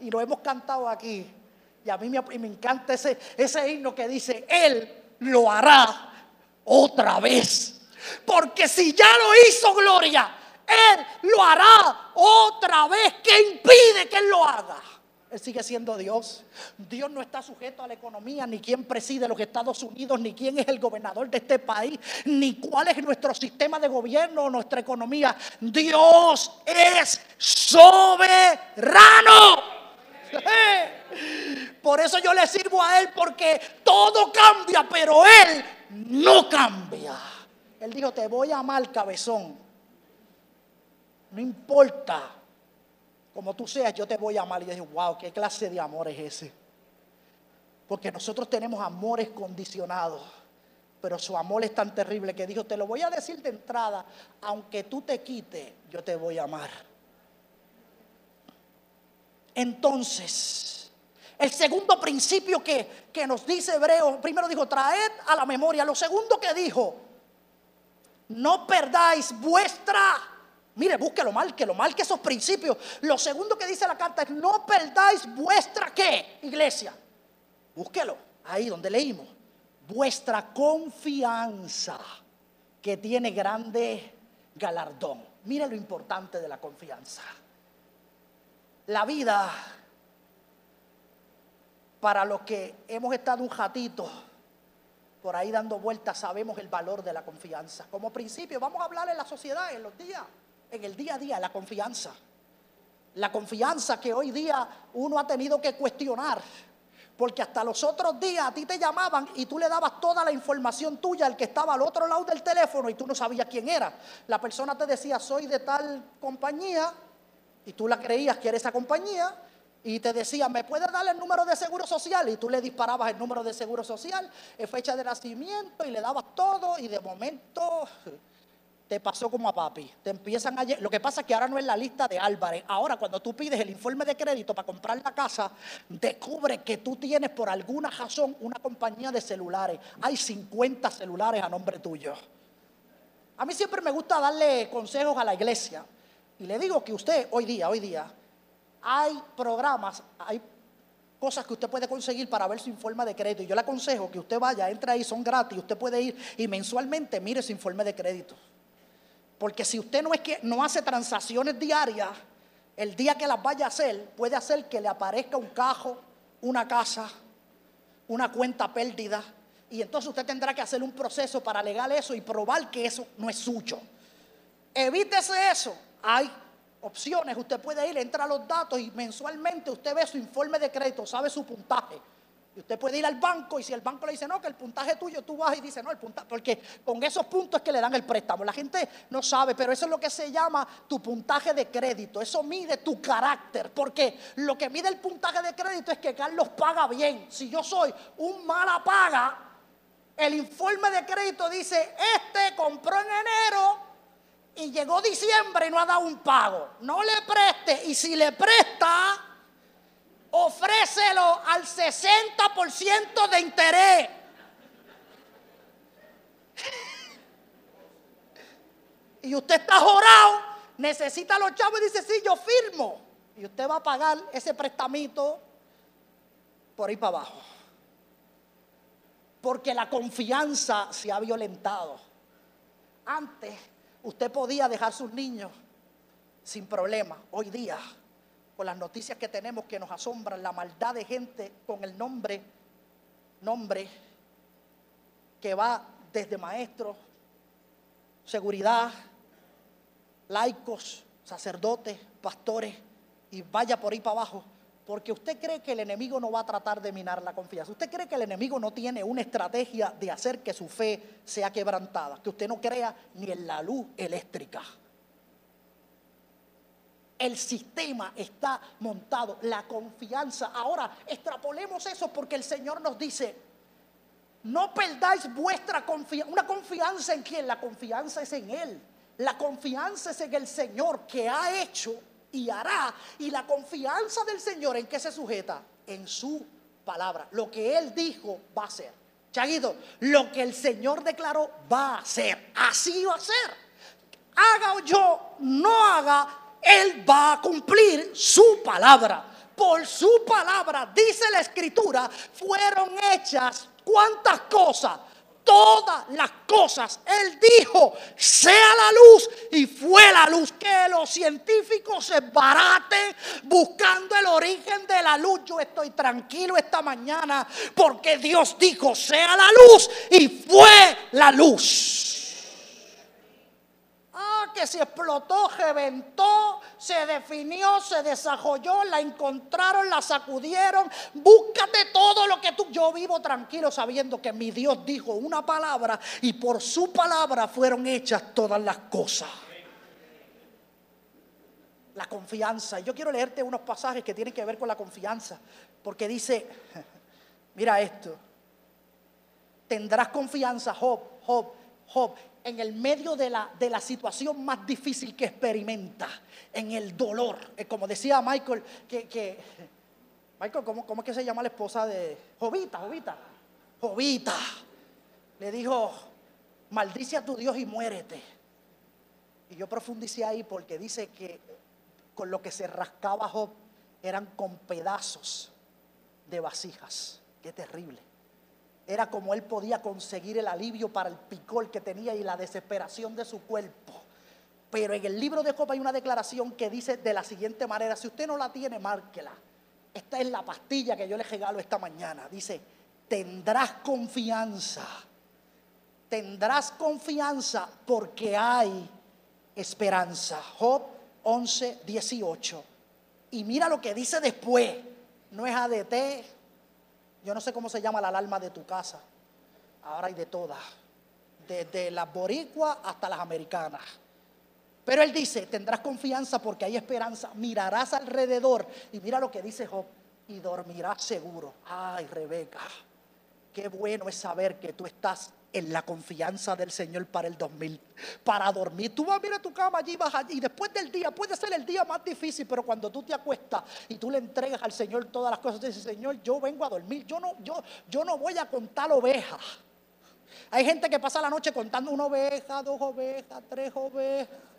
Speaker 1: y lo hemos cantado aquí y a mí me, me encanta ese, ese himno que dice, Él lo hará otra vez. Porque si ya lo hizo Gloria, Él lo hará otra vez. ¿Qué impide que Él lo haga? Él sigue siendo Dios. Dios no está sujeto a la economía, ni quién preside los Estados Unidos, ni quién es el gobernador de este país, ni cuál es nuestro sistema de gobierno o nuestra economía. Dios es soberano. Por eso yo le sirvo a Él, porque todo cambia, pero Él no cambia. Él dijo, te voy a amar, cabezón. No importa como tú seas, yo te voy a amar. Y yo dije, wow, ¿qué clase de amor es ese? Porque nosotros tenemos amores condicionados. Pero su amor es tan terrible que dijo, te lo voy a decir de entrada, aunque tú te quites, yo te voy a amar. Entonces, el segundo principio que, que nos dice Hebreo, primero dijo, traed a la memoria. Lo segundo que dijo, no perdáis vuestra, mire, búsquelo, lo mal que esos principios. Lo segundo que dice la carta es, no perdáis vuestra qué, iglesia. Búsquelo, ahí donde leímos. Vuestra confianza, que tiene grande galardón. Mire lo importante de la confianza. La vida, para los que hemos estado un ratito por ahí dando vueltas, sabemos el valor de la confianza. Como principio, vamos a hablar en la sociedad, en los días, en el día a día, la confianza. La confianza que hoy día uno ha tenido que cuestionar. Porque hasta los otros días a ti te llamaban y tú le dabas toda la información tuya al que estaba al otro lado del teléfono y tú no sabías quién era. La persona te decía, soy de tal compañía y tú la creías que era esa compañía y te decía, ¿me puedes dar el número de seguro social? Y tú le disparabas el número de seguro social, fecha de nacimiento y le dabas todo y de momento te pasó como a papi. Te empiezan a... Lo que pasa es que ahora no es la lista de Álvarez. Ahora cuando tú pides el informe de crédito para comprar la casa, descubre que tú tienes por alguna razón una compañía de celulares. Hay 50 celulares a nombre tuyo. A mí siempre me gusta darle consejos a la iglesia. Y le digo que usted hoy día, hoy día, hay programas, hay cosas que usted puede conseguir para ver su informe de crédito. Y yo le aconsejo que usted vaya, entre ahí, son gratis, usted puede ir y mensualmente mire su informe de crédito. Porque si usted no es que no hace transacciones diarias, el día que las vaya a hacer, puede hacer que le aparezca un cajo, una casa, una cuenta pérdida. Y entonces usted tendrá que hacer un proceso para alegar eso y probar que eso no es suyo. Evítese eso. Hay opciones, usted puede ir, entra a los datos y mensualmente usted ve su informe de crédito, sabe su puntaje. Y usted puede ir al banco y si el banco le dice no, que el puntaje tuyo, tú vas y dices no, el puntaje, porque con esos puntos es que le dan el préstamo. La gente no sabe, pero eso es lo que se llama tu puntaje de crédito. Eso mide tu carácter, porque lo que mide el puntaje de crédito es que Carlos paga bien. Si yo soy un mala paga, el informe de crédito dice, este compró en enero y llegó diciembre y no ha dado un pago. No le preste y si le presta, ofrécelo al 60% de interés. y usted está jorado, necesita los chavos y dice, sí, yo firmo. Y usted va a pagar ese prestamito por ahí para abajo. Porque la confianza se ha violentado. Antes usted podía dejar sus niños sin problema. Hoy día, con las noticias que tenemos que nos asombran, la maldad de gente con el nombre, nombre que va desde maestros, seguridad, laicos, sacerdotes, pastores, y vaya por ahí para abajo. Porque usted cree que el enemigo no va a tratar de minar la confianza. Usted cree que el enemigo no tiene una estrategia de hacer que su fe sea quebrantada. Que usted no crea ni en la luz eléctrica. El sistema está montado, la confianza. Ahora, extrapolemos eso porque el Señor nos dice, no perdáis vuestra confianza. Una confianza en quién? La confianza es en Él. La confianza es en el Señor que ha hecho y hará. Y la confianza del Señor en qué se sujeta? En su palabra. Lo que Él dijo va a ser. Chaguito, lo que el Señor declaró va a ser. Así va a ser. Haga o yo no haga, Él va a cumplir su palabra. Por su palabra, dice la escritura, fueron hechas cuántas cosas. todas las cosas. Él dijo, sea la luz y fue la luz. Que los científicos se baraten buscando el origen de la luz. Yo estoy tranquilo esta mañana porque Dios dijo, sea la luz y fue la luz. Ah, que se explotó, reventó, se definió, se desarrolló, la encontraron, la sacudieron. Búscate todo lo que tú. Yo vivo tranquilo sabiendo que mi Dios dijo una palabra y por su palabra fueron hechas todas las cosas. La confianza. Yo quiero leerte unos pasajes que tienen que ver con la confianza. Porque dice, mira esto. Tendrás confianza, Job, Job, Job en el medio de la, de la situación más difícil que experimenta, en el dolor. Eh, como decía Michael, que, Michael, ¿cómo, ¿cómo, es que se llama la esposa de Jovita? Jovita, Jovita. Le dijo, maldice a tu Dios y muérete. Y yo profundicé ahí porque dice que con lo que se rascaba Job eran con pedazos de vasijas. Qué terrible. Era como él podía conseguir el alivio para el picor que tenía y la desesperación de su cuerpo. Pero en el libro de Job hay una declaración que dice de la siguiente manera, si usted no la tiene, márquela. Esta es la pastilla que yo le regalo esta mañana. Dice, tendrás confianza. Tendrás confianza porque hay esperanza. Job 11, 18. Y mira lo que dice después. No es ADT, yo no sé cómo se llama la alarma de tu casa. Ahora hay de todas. Desde las boricuas hasta las americanas. Pero él dice, tendrás confianza porque hay esperanza. Mirarás alrededor. Y mira lo que dice Job. Y dormirás seguro. Ay, Rebeca. Qué bueno es saber que tú estás en la confianza del Señor para el 2000, para dormir. Tú vas a mirar tu cama allí, vas allí, y después del día, puede ser el día más difícil, pero cuando tú te acuestas y tú le entregas al Señor todas las cosas, tú dices, Señor, yo vengo a dormir, yo no, yo, yo no voy a contar ovejas. Hay gente que pasa la noche contando una oveja, dos ovejas, tres ovejas.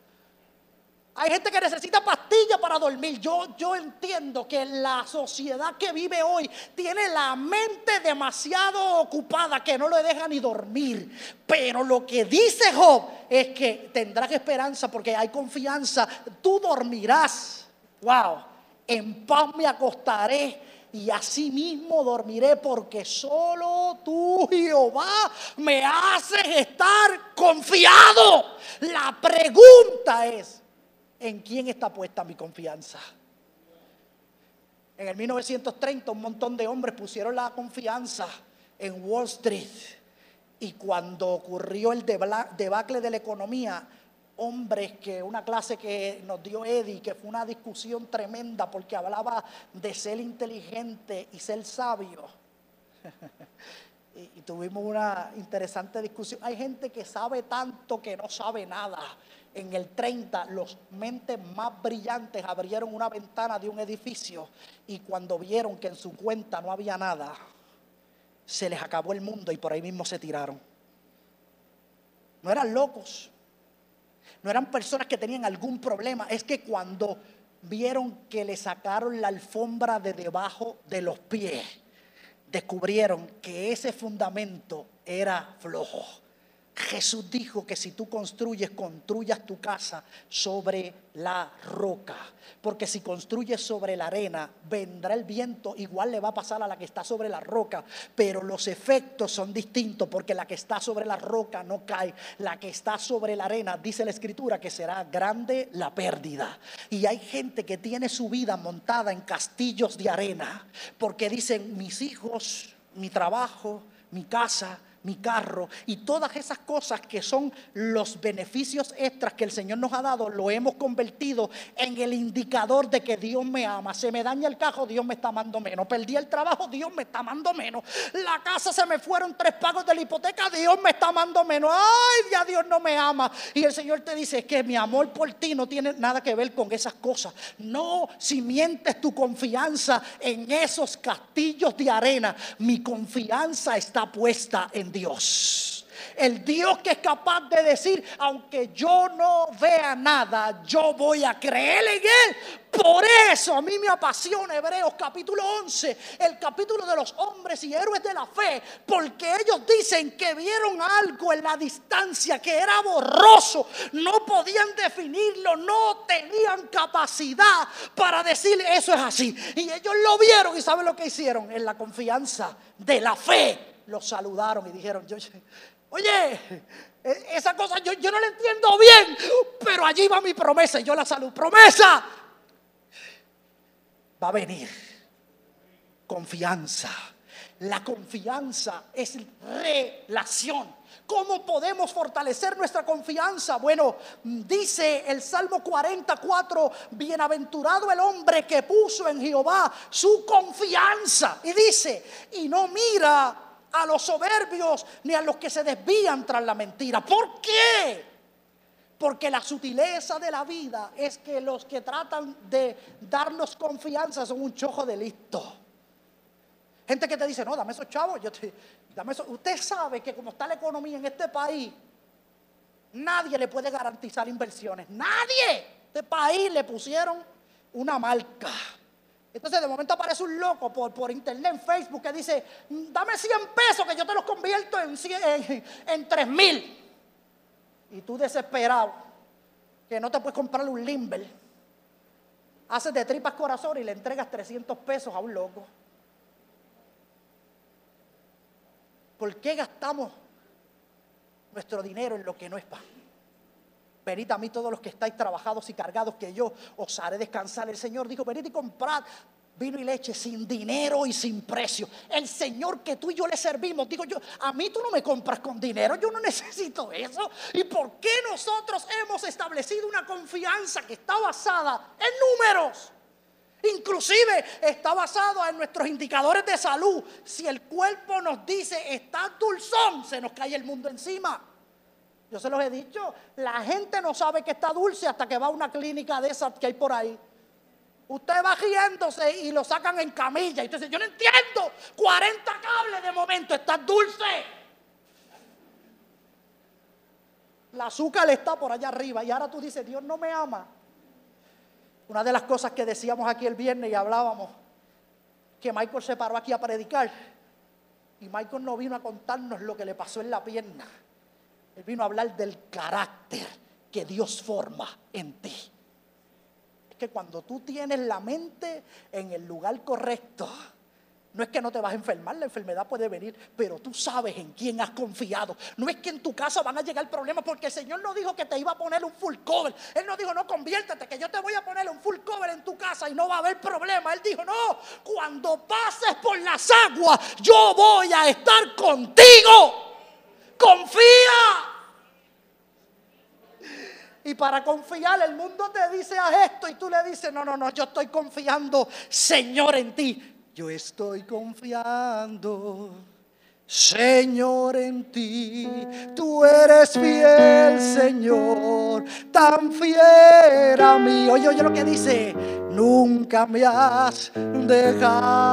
Speaker 1: Hay gente que necesita pastillas para dormir. Yo, yo entiendo que la sociedad que vive hoy tiene la mente demasiado ocupada que no le deja ni dormir. Pero lo que dice Job es que tendrás esperanza porque hay confianza. Tú dormirás. Wow. En paz me acostaré y así mismo dormiré porque solo tú, Jehová, me haces estar confiado. La pregunta es, ¿En quién está puesta mi confianza? En el 1930 un montón de hombres pusieron la confianza en Wall Street. Y cuando ocurrió el debacle de la economía, hombres que una clase que nos dio Eddie, que fue una discusión tremenda porque hablaba de ser inteligente y ser sabio. y, tuvimos una interesante discusión. Hay gente que sabe tanto que no sabe nada en el 30 los mentes más brillantes abrieron una ventana de un edificio y cuando vieron que en su cuenta no había nada, se les acabó el mundo y por ahí mismo se tiraron. No eran locos, no eran personas que tenían algún problema, es que cuando vieron que le sacaron la alfombra de debajo de los pies, descubrieron que ese fundamento era flojo Jesús dijo que si tú construyes, construyas tu casa sobre la roca. Porque si construyes sobre la arena, vendrá el viento, igual le va a pasar a la que está sobre la roca. Pero los efectos son distintos porque la que está sobre la roca no cae. La que está sobre la arena, dice la escritura, que será grande la pérdida. Y hay gente que tiene su vida montada en castillos de arena. Porque dicen, mis hijos, mi trabajo, mi casa, mi carro y todas esas cosas que son los beneficios extras que el Señor nos ha dado, lo hemos convertido en el indicador de que Dios me ama. Se me daña el carro, Dios me está amando menos. Perdí el trabajo, Dios me está amando menos. La casa se me fueron tres pagos de la hipoteca, Dios me está amando menos. Ay, ya Dios no me ama. Y el Señor te dice que mi amor por ti no tiene nada que ver con esas cosas. No, si mientes tu confianza en esos castillos de arena, mi confianza está puesta en Dios. El Dios que es capaz de decir, aunque yo no vea nada, yo voy a creer en Él. Por eso a mí me apasiona Hebreos capítulo 11, el capítulo de los hombres y héroes de la fe, porque ellos dicen que vieron algo en la distancia que era borroso, no podían definirlo, no tenían capacidad para decir eso es así. Y ellos lo vieron y saben lo que hicieron en la confianza de la fe. Los saludaron y dijeron, yo, Oye, e, esa cosa yo, yo no la entiendo bien, pero allí va mi promesa y yo la salud. Promesa. Va a venir. Confianza. La confianza es relación. ¿Cómo podemos fortalecer nuestra confianza? Bueno, dice el Salmo 44, bienaventurado el hombre que puso en Jehová su confianza. Y dice, y no mira a los soberbios ni a los que se desvían tras la mentira. ¿Por qué? Porque la sutileza de la vida es que los que tratan de darnos confianza son un chojo de listo. Gente que te dice, no, dame esos chavos, yo te, dame eso. Usted sabe que como está la economía en este país, nadie le puede garantizar inversiones. Nadie. Este país le pusieron una marca. Entonces de momento aparece un loco por, por internet, en Facebook, que dice, dame 100 pesos que yo te los convierto en, en, en 3 mil. Y tú desesperado, que no te puedes comprar un limber, haces de tripas corazón y le entregas 300 pesos a un loco. ¿Por qué gastamos nuestro dinero en lo que no es para? Venid a mí todos los que estáis trabajados y cargados, que yo os haré descansar. El Señor dijo, venid y comprad vino y leche sin dinero y sin precio. El Señor que tú y yo le servimos, digo yo, a mí tú no me compras con dinero, yo no necesito eso. ¿Y por qué nosotros hemos establecido una confianza que está basada en números? Inclusive está basado en nuestros indicadores de salud. Si el cuerpo nos dice está dulzón, se nos cae el mundo encima. Yo se los he dicho, la gente no sabe que está dulce hasta que va a una clínica de esas que hay por ahí. Usted va riéndose y lo sacan en camilla. Y usted dice, yo no entiendo. 40 cables de momento, está dulce. La azúcar está por allá arriba. Y ahora tú dices, Dios no me ama. Una de las cosas que decíamos aquí el viernes y hablábamos, que Michael se paró aquí a predicar. Y Michael no vino a contarnos lo que le pasó en la pierna. Él vino a hablar del carácter que Dios forma en ti. Es que cuando tú tienes la mente en el lugar correcto, no es que no te vas a enfermar, la enfermedad puede venir, pero tú sabes en quién has confiado. No es que en tu casa van a llegar problemas, porque el Señor no dijo que te iba a poner un full cover. Él no dijo, no, conviértete, que yo te voy a poner un full cover en tu casa y no va a haber problema. Él dijo, no, cuando pases por las aguas, yo voy a estar contigo. Confía. Y para confiar, el mundo te dice a esto y tú le dices, no, no, no, yo estoy confiando, Señor, en ti. Yo estoy confiando. Señor, en ti, tú eres fiel, Señor, tan fiel a mí. Oye, oye lo que dice, nunca me has dejado,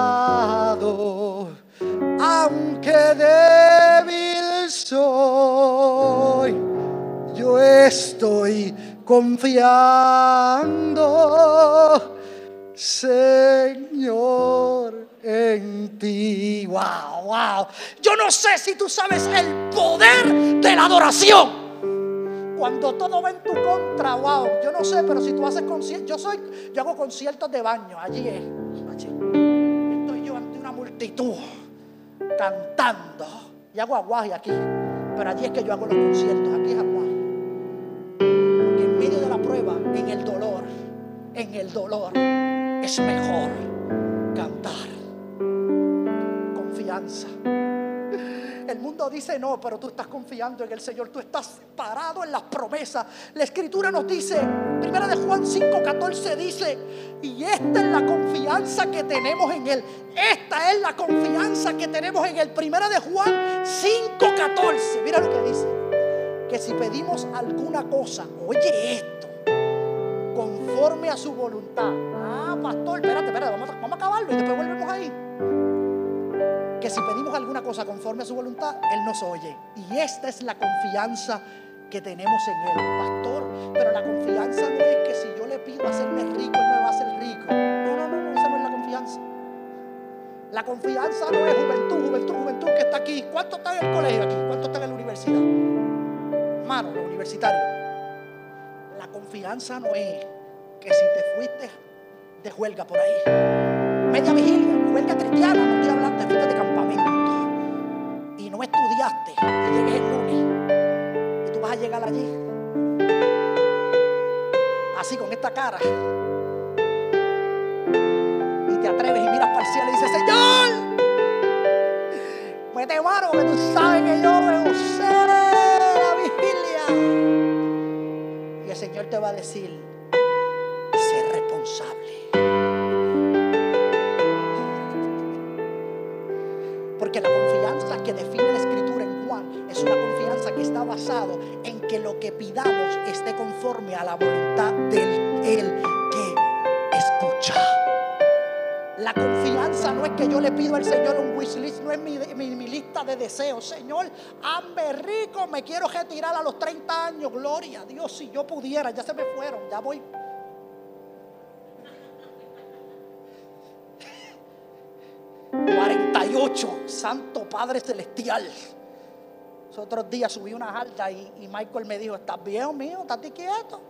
Speaker 1: aunque débil soy yo estoy confiando, Señor, en ti. Wow, wow. Yo no sé si tú sabes el poder de la adoración. Cuando todo va en tu contra, wow, yo no sé, pero si tú haces conciertos, yo soy, yo hago conciertos de baño, allí es, allí. Estoy yo ante una multitud cantando y hago aguaje aquí, pero allí es que yo hago los conciertos, aquí es aguaje medio de la prueba, en el dolor, en el dolor, es mejor cantar. Confianza. El mundo dice no, pero tú estás confiando en el Señor, tú estás parado en las promesas. La escritura nos dice, primera de Juan 5:14 dice, y esta es la confianza que tenemos en Él. Esta es la confianza que tenemos en Él. Primera de Juan 5:14, mira lo que dice que si pedimos alguna cosa, oye esto, conforme a su voluntad. Ah, pastor, espérate, espérate, vamos a, vamos a acabarlo y después volvemos ahí. Que si pedimos cosa conforme a su voluntad, Él nos oye. Y esta es la confianza que tenemos en Él, pastor. Pero la confianza no es que si yo le pido hacerme rico, Él me va a hacer rico. No, no, no, no, esa no es la confianza. La confianza no es juventud, juventud, juventud que está aquí. ¿Cuánto está en el colegio aquí? ¿Cuánto está en la universidad? Mano, los universitarios. La confianza no es que si te fuiste de huelga por ahí, media vigilia, huelga cristiana, no estoy hablando de fuiste de campamento estudiaste y llegué el lunes y tú vas a llegar allí así con esta cara y te atreves y miras para el cielo y dices, Señor, mete mano que tú sabes que yo me usé la vigilia. Y el Señor te va a decir, Porque la confianza que define la escritura en Juan es una confianza que está basado en que lo que pidamos esté conforme a la voluntad del el que escucha. La confianza no es que yo le pido al Señor un wish list, no es mi, mi- mi lista de deseos. Señor, hazme rico, me quiero retirar a los 30 años. Gloria a Dios, si yo pudiera, ya se me fueron, ya voy. ...48... Santo Padre Celestial. Otros días subí una alta y, Michael me dijo, ¿estás viejo mío? ¿Estás quieto?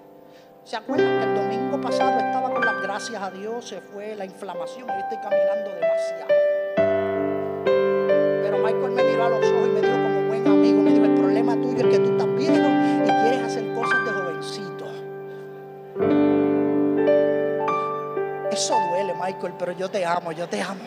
Speaker 1: ¿Se acuerdan que el domingo pasado estaba con las gracias a Dios? Se fue la inflamación, hoy estoy caminando demasiado. Pero Michael me miró a los ojos y me dijo como buen amigo, me dijo, el problema tuyo es que tú estás viejo y quieres hacer cosas de jovencito. Eso duele, Michael, pero yo te amo, yo te amo.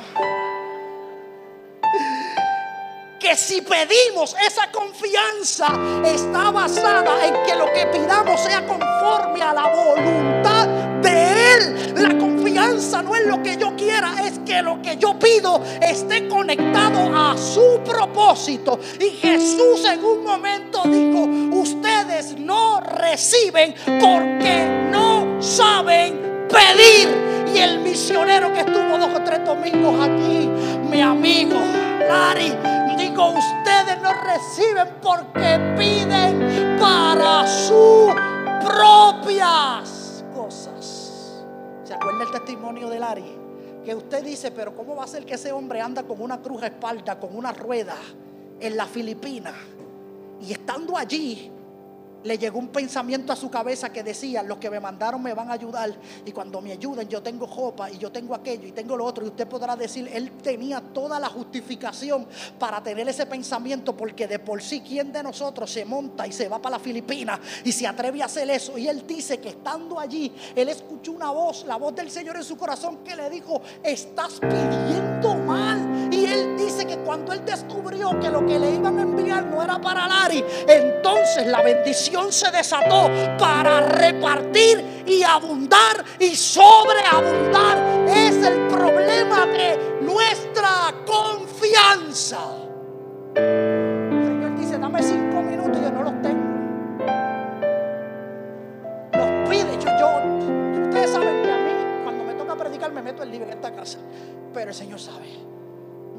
Speaker 1: Que si pedimos esa confianza está basada en que lo que pidamos sea conforme a la voluntad de Él. La confianza no es lo que yo quiera, es que lo que yo pido esté conectado a su propósito. Y Jesús en un momento dijo, ustedes no reciben porque no saben pedir. Y el misionero que estuvo dos o tres domingos aquí, mi amigo Larry, ustedes no reciben porque piden para sus propias cosas. ¿Se acuerda el testimonio de Larry? Que usted dice, pero ¿cómo va a ser que ese hombre anda con una cruz a espalda, con una rueda en la Filipina? Y estando allí, le llegó un pensamiento a su cabeza que decía, los que me mandaron me van a ayudar y cuando me ayuden yo tengo jopa y yo tengo aquello y tengo lo otro y usted podrá decir, él tenía toda la justificación para tener ese pensamiento porque de por sí, ¿quién de nosotros se monta y se va para la Filipina y se atreve a hacer eso? Y él dice que estando allí, él escuchó una voz, la voz del Señor en su corazón que le dijo, estás pidiendo mal. Dice que cuando él descubrió que lo que le iban a enviar no era para Lari, entonces la bendición se desató para repartir y abundar y sobreabundar. Es el problema de nuestra confianza. El Señor dice, dame cinco minutos yo no los tengo. Los pide, yo, yo, ustedes saben que a mí cuando me toca predicar me meto el libro en esta casa, pero el Señor sabe.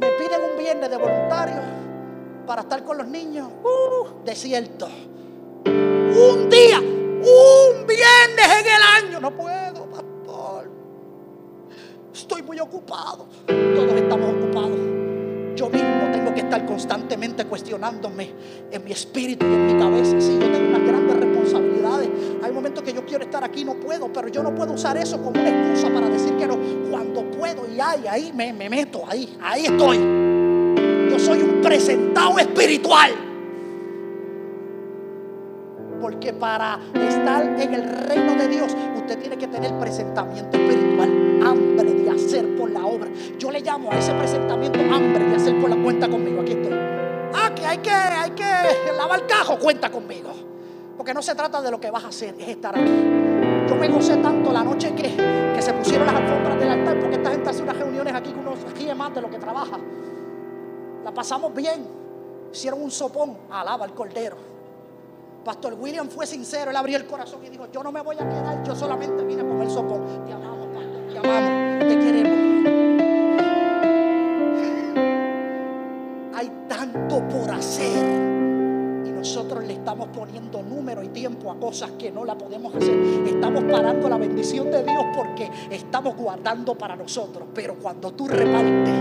Speaker 1: Me piden un viernes de voluntario para estar con los niños, uh, desierto. Un día, un viernes en el año. No puedo, pastor. Estoy muy ocupado. Todos estamos ocupados. Yo mismo tengo que estar constantemente cuestionándome en mi espíritu y en mi cabeza. Sí, yo tengo unas grandes Hay momentos que yo quiero estar aquí, no puedo, pero yo no puedo usar eso como una excusa para decir que no. Cuando puedo y hay, ahí me, me meto, ahí, ahí estoy. Yo soy un presentado espiritual. Porque para estar en el reino de Dios, usted tiene que tener presentamiento espiritual, hambre de hacer por la obra. Yo le llamo a ese presentamiento hambre de hacer por la cuenta conmigo. Aquí estoy. Ah, que hay que, hay que lavar cajo, cuenta conmigo. Porque no se trata de lo que vas a hacer, es estar aquí. Yo me gocé tanto la noche que, que se pusieron las alfombras del altar, porque esta gente hace unas reuniones aquí que uno ríe más de lo que trabaja. La pasamos bien. Hicieron un sopón, alaba al cordero. Pastor William fue sincero, él abrió el corazón y dijo, yo no me voy a quedar, yo solamente vine a comer sopón. Te amamos, pastor, te amamos, dando número y tiempo a cosas que no la podemos hacer. Estamos parando la bendición de Dios porque estamos guardando para nosotros. Pero cuando tú repartes,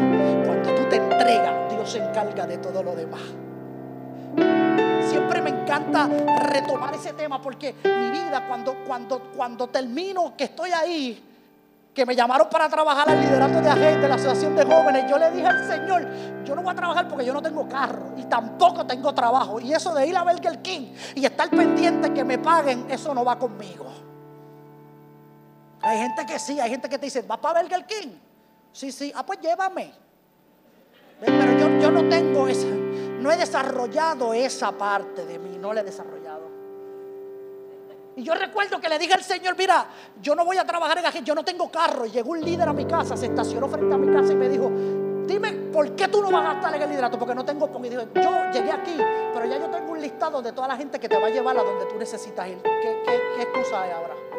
Speaker 1: cuando tú te entregas, Dios se encarga de todo lo demás. Siempre me encanta retomar ese tema porque mi vida, cuando, cuando, cuando termino que estoy ahí, que me llamaron para trabajar al liderato de agente de la asociación de jóvenes, yo le dije al Señor, yo no voy a trabajar porque yo no tengo carro y tampoco tengo trabajo. Y eso de ir a Burger King y estar pendiente que me paguen, eso no va conmigo. Hay gente que sí, hay gente que te dice, ¿vas para Burger King? Sí, sí, ah, pues llévame. Pero yo, yo no tengo esa, no he desarrollado esa parte de mí, no la he desarrollado. Y yo recuerdo que le dije al Señor, mira, yo no voy a trabajar en agente, yo no tengo carro. Y llegó un líder a mi casa, se estacionó frente a mi casa y me dijo, dime, ¿por qué tú no vas a estar en el liderato? Porque no tengo Y dijo, yo llegué aquí, pero ya yo tengo un listado de toda la gente que te va a llevar a donde tú necesitas ir. ¿Qué, qué, qué excusa hay ahora?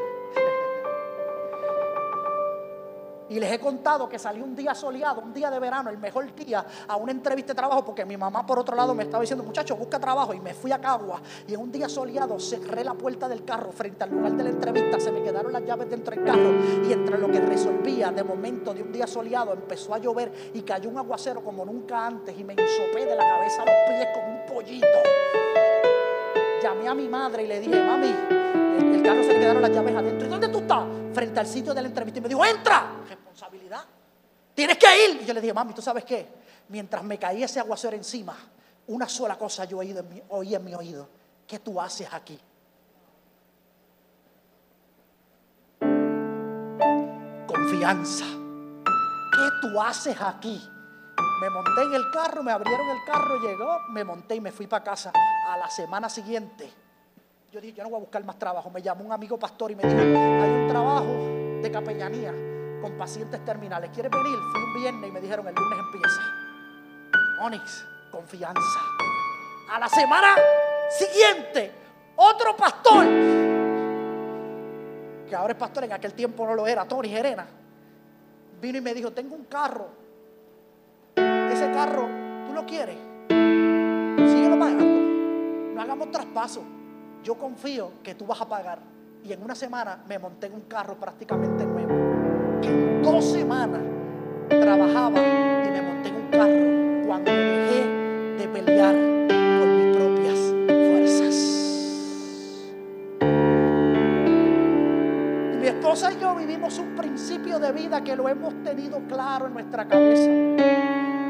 Speaker 1: Y les he contado que salí un día soleado, un día de verano, el mejor día, a una entrevista de trabajo, porque mi mamá por otro lado me estaba diciendo, muchachos, busca trabajo. Y me fui a Cagua. Y en un día soleado cerré la puerta del carro frente al lugar de la entrevista. Se me quedaron las llaves dentro del carro. Y entre lo que resolvía, de momento, de un día soleado, empezó a llover y cayó un aguacero como nunca antes. Y me ensopé de la cabeza a los pies como un pollito. Llamé a mi madre y le dije, mami, el, carro se le quedaron las llaves adentro. ¿Y dónde tú estás? Frente al sitio de la entrevista. Y me dijo, entra. Responsabilidad. Tienes que ir. Y yo le dije, mami, ¿tú sabes qué? Mientras me caía ese aguacero encima, una sola cosa yo oí en mi, oí en mi oído. ¿Qué tú haces aquí? Confianza. ¿Qué tú haces aquí? Me monté en el carro, me abrieron el carro, llegó, me monté y me fui para casa. A la semana siguiente, yo dije, yo no voy a buscar más trabajo. Me llamó un amigo pastor y me dijo, hay un trabajo de capellanía con pacientes terminales. ¿Quieres venir? Fui un viernes y me dijeron, el lunes empieza. Onyx, confianza. A la semana siguiente, otro pastor, que ahora es pastor, en aquel tiempo no lo era, Tony Gerena, vino y me dijo, tengo un carro. Carro, ¿tú lo quieres? Síguelo pagando. No hagamos traspaso. Yo confío que tú vas a pagar. Y en una semana me monté en un carro prácticamente nuevo. En dos semanas trabajaba y me monté en un carro cuando dejé de pelear por mis propias fuerzas. Mi esposa y yo vivimos un principio de vida que lo hemos tenido claro en nuestra cabeza.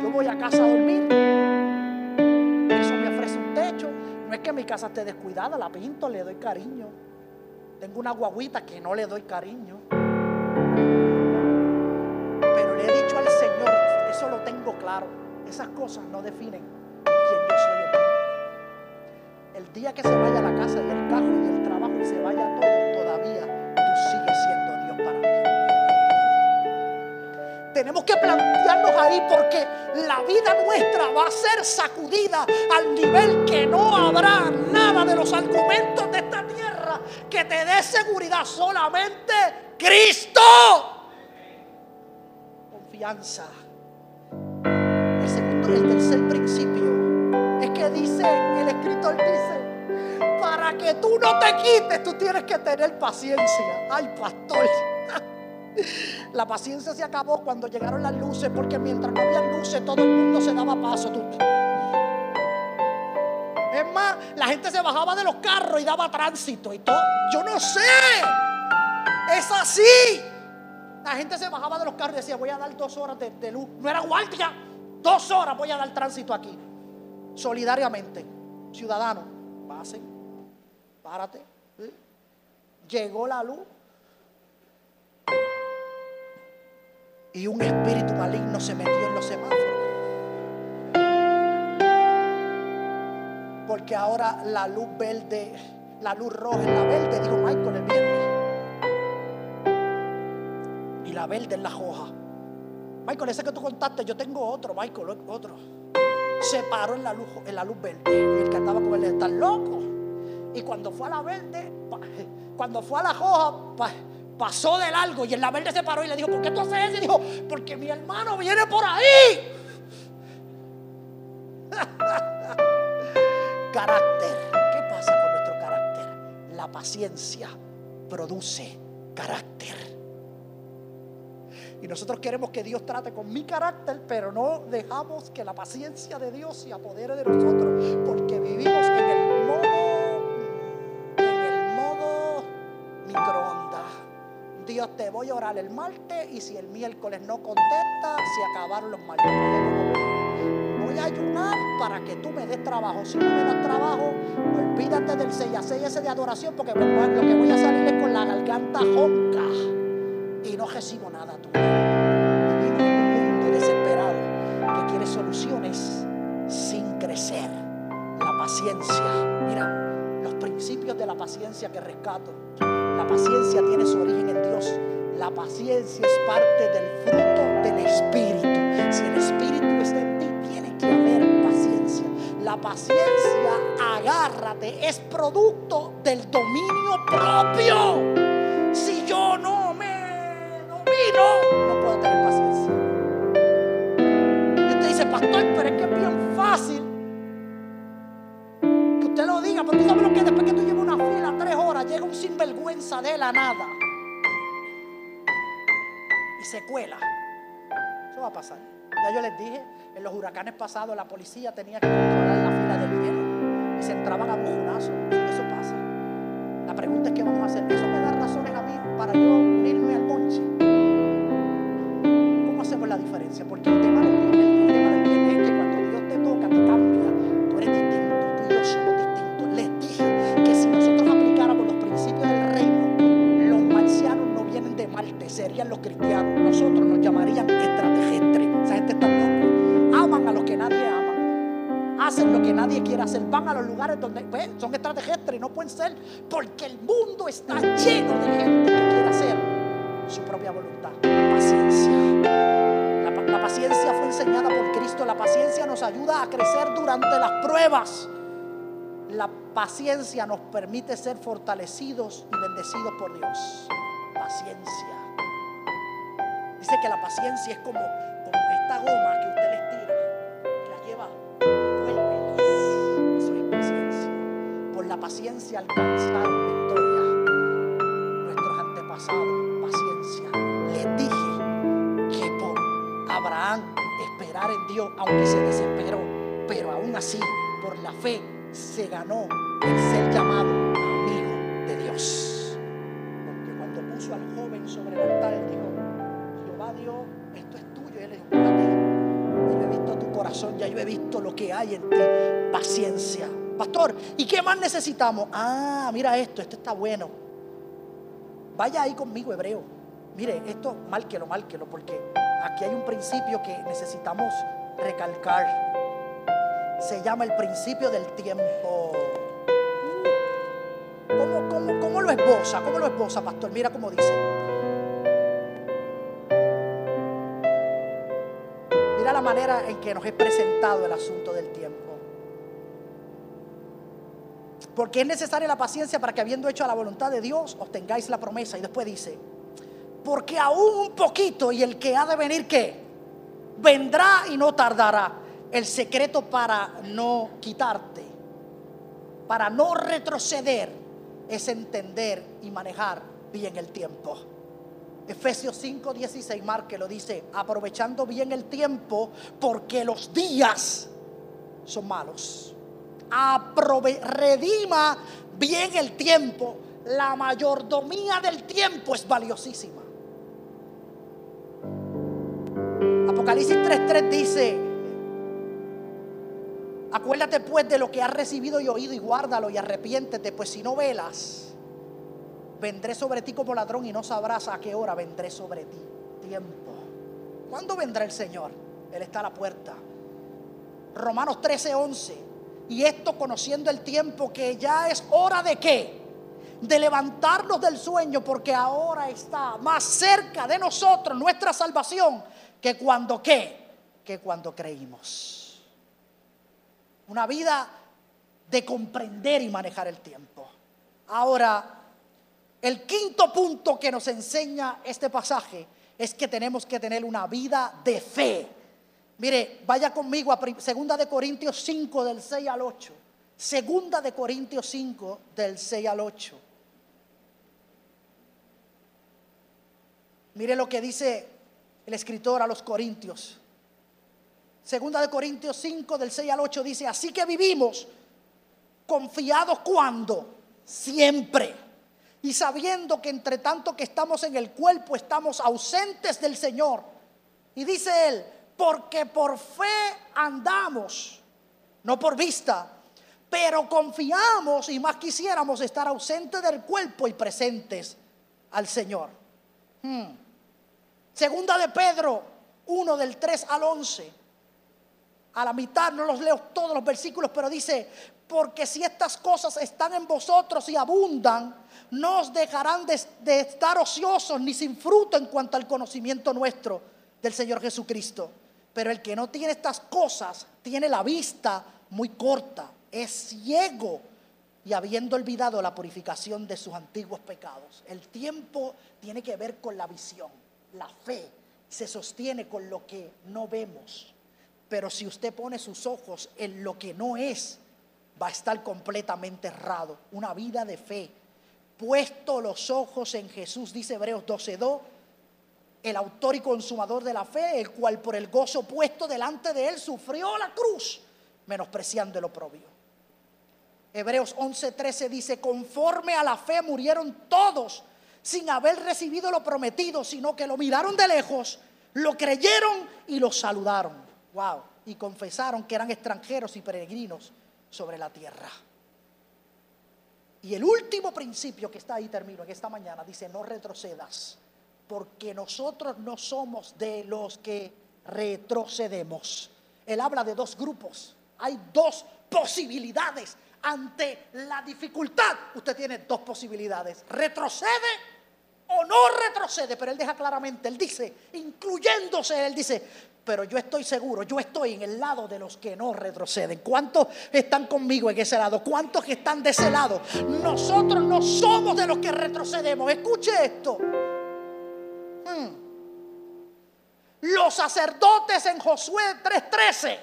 Speaker 1: Yo voy a casa a dormir. Eso me ofrece un techo. No es que mi casa esté descuidada, la pinto, le doy cariño. Tengo una guaguita que no le doy cariño. Pero le he dicho al Señor, eso lo tengo claro. Esas cosas no definen quién yo soy El día que se vaya a la casa y el carro y el trabajo y se vaya todo, todavía tú sigues siendo Dios para mí. Tenemos que plantearnos ahí porque la vida nuestra va a ser sacudida al nivel que no habrá nada de los argumentos de esta tierra que te dé seguridad. Solamente Cristo. Confianza. El segundo, el tercer principio es que dice, el escritor dice, para que tú no te quites, tú tienes que tener paciencia. Ay, pastor. La paciencia se acabó cuando llegaron las luces, porque mientras no había luces, todo el mundo se daba paso. Es más, la gente se bajaba de los carros y daba tránsito y todo. Yo no sé. Es así. La gente se bajaba de los carros y decía, voy a dar dos horas de, luz. No era guardia. Dos horas voy a dar tránsito aquí. Solidariamente. Ciudadano, pasen. Párate. Llegó la luz. Y un espíritu maligno se metió en los semáforos. Porque ahora la luz verde, la luz roja es la verde, dijo Michael el viernes. Y la verde es la roja. Michael, ese que tú contaste, yo tengo otro, Michael, otro. Se paró en la luz, en la luz verde. Y el que andaba con él está loco. Y cuando fue a la verde, cuando fue a la roja, pasó de largo y en la verde se paró y le dijo, ¿por qué tú haces eso? Y dijo, porque mi hermano viene por ahí. carácter. ¿Qué pasa con nuestro carácter? paciencia produce carácter. Y nosotros queremos que Dios trate con mi carácter, pero no dejamos que la paciencia de Dios se apodere de nosotros, Te voy a orar el martes y si el miércoles no contesta, se acabaron los martes. Voy a ayunar para que tú me des trabajo. Si no me das trabajo, olvídate del 6 a 6 ese de adoración porque lo que voy a salir es con la garganta jonca y no recibo nada tuyo. Vivimos en un mundo desesperado que quiere soluciones sin crecer. La paciencia, mira, principios de la paciencia que rescato. La paciencia tiene su origen en Dios. La paciencia es parte del fruto del Espíritu. Si el Espíritu está en ti, tiene que haber paciencia. La paciencia, agárrate, es producto del dominio propio. Si yo no no, no que usted lo diga, porque sabe lo que después que tú llevas una fila tres horas, llega un sinvergüenza de la nada y se cuela. Eso va a pasar. Ya yo les dije, en los huracanes pasados la policía tenía que controlar la fila del hielo y se entraban a bujonazos. Eso pasa. La pregunta es qué vamos a hacer. Eso me da razones a mí para yo unirme al monche la diferencia, porque el tema pueden ser, porque el mundo está lleno de gente que quiere hacer su propia voluntad. Paciencia paciencia fue enseñada por Cristo. La paciencia nos ayuda a crecer durante las pruebas. La paciencia nos permite ser fortalecidos y bendecidos por Dios. Paciencia. Dice que la paciencia es como, como esta goma paciencia victoria. Nuestros antepasados, paciencia. Les dije Abraham esperar en Dios, aunque se desesperó, pero aún así, por la fe, se ganó el ser llamado amigo de Dios. Porque cuando puso al joven sobre el altar, él dijo, Jehová Dios, esto es tuyo. Y él dijo, para Yo he visto tu corazón, ya yo he visto lo que hay en ti. Paciencia. Pastor, ¿y qué más necesitamos? Ah, mira esto, esto está bueno. Vaya ahí conmigo, hebreo. Mire, esto, márquelo, márquelo, porque aquí hay un principio que necesitamos recalcar. Se llama el principio del tiempo. ¿Cómo, lo esboza? ¿Cómo lo esboza, pastor? Mira cómo dice. Mira la manera en que nos es presentado el asunto del tiempo. Porque es necesaria la paciencia para que habiendo hecho la voluntad de Dios, obtengáis la promesa. Y después dice, porque aún un poquito y el que ha de venir, ¿qué? Vendrá y no tardará. El secreto para no quitarte, para no retroceder, es entender y manejar bien el tiempo. Efesios 5, 16, Marque lo dice, aprovechando bien el tiempo porque los días son malos. Aprove redima bien el tiempo. La mayordomía del tiempo es valiosísima. Apocalipsis 3:3 dice, acuérdate pues de lo que has recibido y oído y guárdalo y arrepiéntete, pues si no velas, vendré sobre ti como ladrón y no sabrás a qué hora vendré sobre ti. Tiempo. ¿Cuándo vendrá el Señor? Él está a la puerta. Romanos 13:11. Y esto conociendo el tiempo que ya es hora de qué? De levantarnos del sueño porque ahora está más cerca de nosotros nuestra salvación que cuando qué, que cuando creímos. Una vida de comprender y manejar el tiempo. Ahora, el quinto punto que nos enseña este pasaje es que tenemos que tener una vida de fe. Mire, vaya conmigo a Segunda de Corintios 5 del 6 al 8. Segunda de Corintios 5 del 6 al 8. Mire lo que dice el escritor a los Corintios. Segunda de Corintios 5 del 6 al 8 dice, "Así que vivimos confiados cuando siempre y sabiendo que entre tanto que estamos en el cuerpo estamos ausentes del Señor." Y dice él, porque por fe andamos, no por vista, pero confiamos y más quisiéramos estar ausentes del cuerpo y presentes al Señor. Hmm. Segunda de Pedro 1 del 3 al 11. A la mitad no los leo todos los versículos, pero dice, porque si estas cosas están en vosotros y abundan, no os dejarán de, de estar ociosos ni sin fruto en cuanto al conocimiento nuestro del Señor Jesucristo. Pero el que no tiene estas cosas tiene la vista muy corta, es ciego y habiendo olvidado la purificación de sus antiguos pecados. El tiempo tiene que ver con la visión. La fe se sostiene con lo que no vemos. Pero si usted pone sus ojos en lo que no es, va a estar completamente errado. Una vida de fe. Puesto los ojos en Jesús, dice Hebreos 12:2, el autor y consumador de la fe, el cual por el gozo puesto delante de él sufrió la cruz, menospreciando el oprobio. Hebreos 11:13 dice, conforme a la fe murieron todos sin haber recibido lo prometido, sino que lo miraron de lejos, lo creyeron y lo saludaron. Wow. Y confesaron que eran extranjeros y peregrinos sobre la tierra. Y el último principio que está ahí, termino en esta mañana, dice, no retrocedas, porque nosotros no somos de los que retrocedemos. Él habla de dos grupos. Hay dos posibilidades ante la dificultad. Usted tiene dos posibilidades. Retrocede o no retrocede, pero él deja claramente, él dice, incluyéndose, él dice, pero yo estoy seguro, yo estoy en el lado de los que no retroceden. ¿Cuántos están conmigo en ese lado? ¿Cuántos que están de ese lado? Nosotros no somos de los que retrocedemos. Escuche esto. Hmm. Los sacerdotes en Josué 3:13,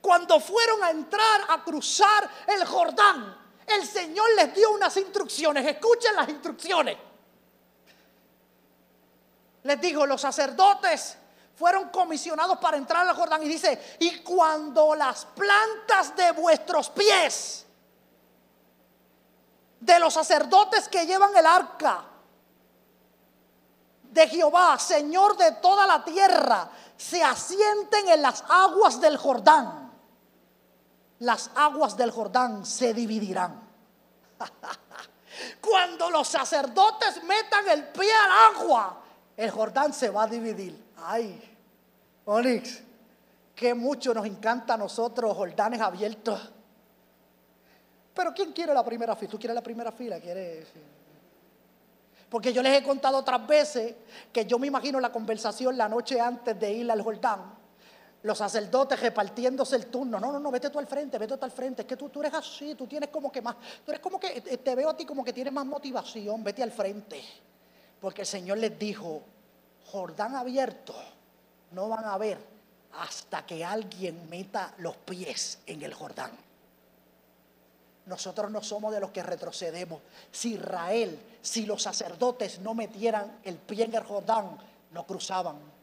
Speaker 1: cuando fueron a entrar a cruzar el Jordán, el Señor les dio unas instrucciones. Escuchen las instrucciones. Les dijo, los sacerdotes fueron comisionados para entrar al Jordán y dice, y cuando las plantas de vuestros pies, de los sacerdotes que llevan el arca de Jehová, Señor de toda la tierra, se asienten en las aguas del Jordán las aguas del Jordán se dividirán. Cuando los sacerdotes metan el pie al agua, el Jordán se va a dividir. Ay, Onix, que mucho nos encanta a nosotros Jordanes abiertos. Pero ¿quién quiere la primera fila? ¿Tú quieres la primera fila? ¿Quieres? Porque yo les he contado otras veces que yo me imagino la conversación la noche antes de ir al Jordán los sacerdotes repartiéndose el turno. No, no, no, vete tú al frente, vete tú al frente. Es que tú, tú eres así, tú tienes como que más, tú eres como que, eh, te veo a ti como que tienes más motivación, vete al frente. Porque el Señor les dijo, Jordán abierto, no van a ver hasta que alguien meta los pies en el Jordán. Nosotros no somos de los que retrocedemos. Si Israel, si los sacerdotes no metieran el pie en el Jordán, no cruzaban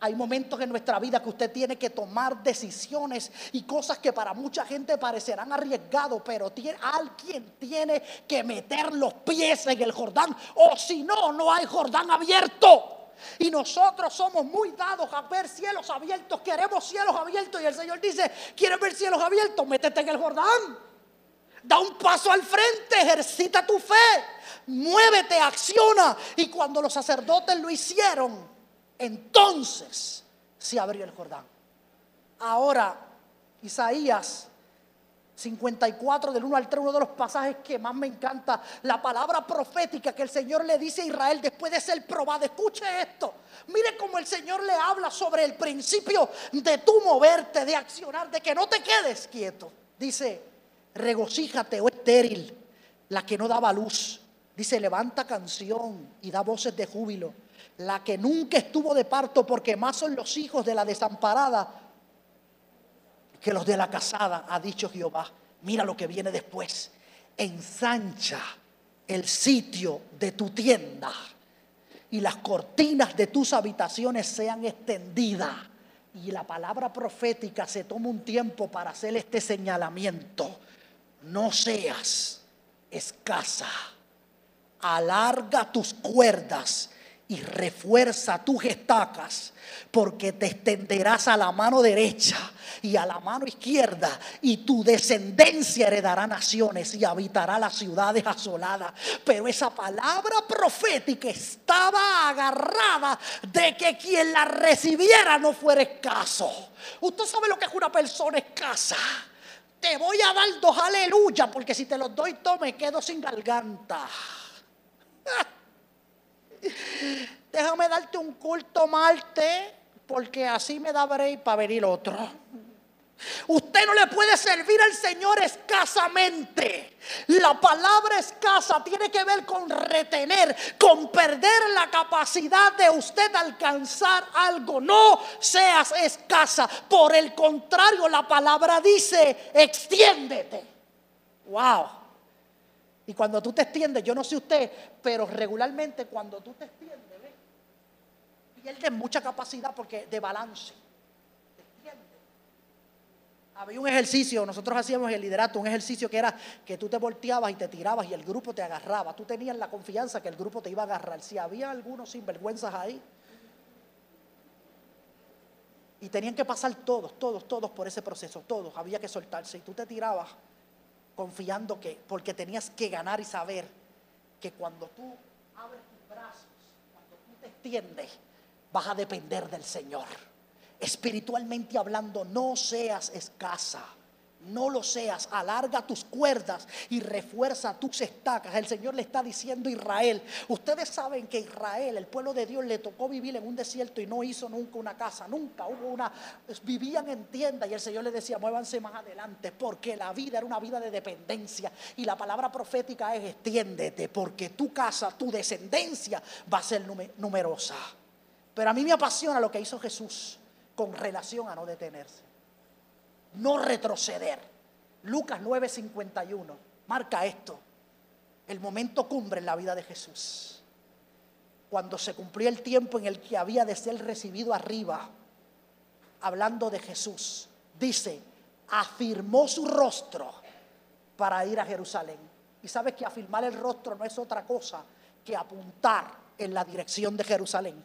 Speaker 1: hay momentos en nuestra vida que usted tiene que tomar decisiones y cosas que para mucha gente parecerán arriesgados, pero tiene, alguien tiene que meter los pies en el Jordán, o si no, no hay Jordán abierto. Y nosotros somos muy dados a ver cielos abiertos, queremos cielos abiertos. Y el Señor dice, ¿quieres ver cielos abiertos? Métete en el Jordán. Da un paso al frente, ejercita tu fe, muévete, acciona. Y cuando los sacerdotes lo hicieron, entonces se abrió el Jordán. Ahora, Isaías 54 del 1 al 3, uno de los pasajes que más me encanta, la palabra profética que el Señor le dice a Israel después de ser probado. Escuche esto. Mire cómo el Señor le habla sobre el principio de tu moverte, de accionar, de que no te quedes quieto. Dice, regocíjate, oh estéril, la que no daba luz. Dice, levanta canción y da voces de júbilo la que nunca estuvo de parto, porque más son los hijos de la desamparada que los de la casada, ha dicho Jehová. Mira lo que viene después. Ensancha el sitio de tu tienda y las cortinas de tus habitaciones sean extendidas. Y la palabra profética se toma un tiempo para hacer este señalamiento. No seas escasa. Alarga tus cuerdas y refuerza tus estacas, porque te extenderás a la mano derecha y a la mano izquierda, y tu descendencia heredará naciones y habitará las ciudades asoladas. Pero esa palabra profética estaba agarrada de que quien la recibiera no fuera escaso. Usted sabe lo que es una persona escasa. Te voy a dar dos aleluya, porque si te los doy todo me quedo sin garganta. Déjame darte un culto Marte, porque así me da break para venir otro. Usted no le puede servir al Señor escasamente. La palabra escasa tiene que ver con retener, con perder la capacidad de usted alcanzar algo. No seas escasa. Por el contrario, la palabra dice, extiéndete. Wow. Y cuando tú te extiendes, yo no sé usted, pero regularmente cuando tú te extiendes, pierdes mucha capacidad porque de balance. Había un ejercicio, nosotros hacíamos el liderato, un ejercicio que era que tú te volteabas y te tirabas y el grupo te agarraba. Tú tenías la confianza que el grupo te iba a agarrar. Si había algunos sinvergüenzas ahí, y tenían que pasar todos, todos, todos por ese proceso, todos, había que soltarse. Y tú te tirabas confiando que, porque tenías que ganar y saber que cuando tú abres tus brazos, cuando tú te extiendes, vas a depender del Señor. Espiritualmente hablando, no seas escasa. No lo seas, alarga tus cuerdas y refuerza tus estacas. El Señor le está diciendo a Israel. Ustedes saben que Israel, el pueblo de Dios, le tocó vivir en un desierto y no hizo nunca una casa, nunca hubo una. Vivían en tiendas y el Señor les decía, muévanse más adelante, porque la vida era una vida de dependencia. Y la palabra profética es: extiéndete, porque tu casa, tu descendencia va a ser numerosa. Pero a mí me apasiona lo que hizo Jesús con relación a no detenerse no retroceder. Lucas 9:51 marca esto, el momento cumbre en la vida de Jesús. Cuando se cumplió el tiempo en el que había de ser recibido arriba, hablando de Jesús, dice, afirmó su rostro para ir a Jerusalén. Y sabes que afirmar el rostro no es otra cosa que apuntar en la dirección de Jerusalén.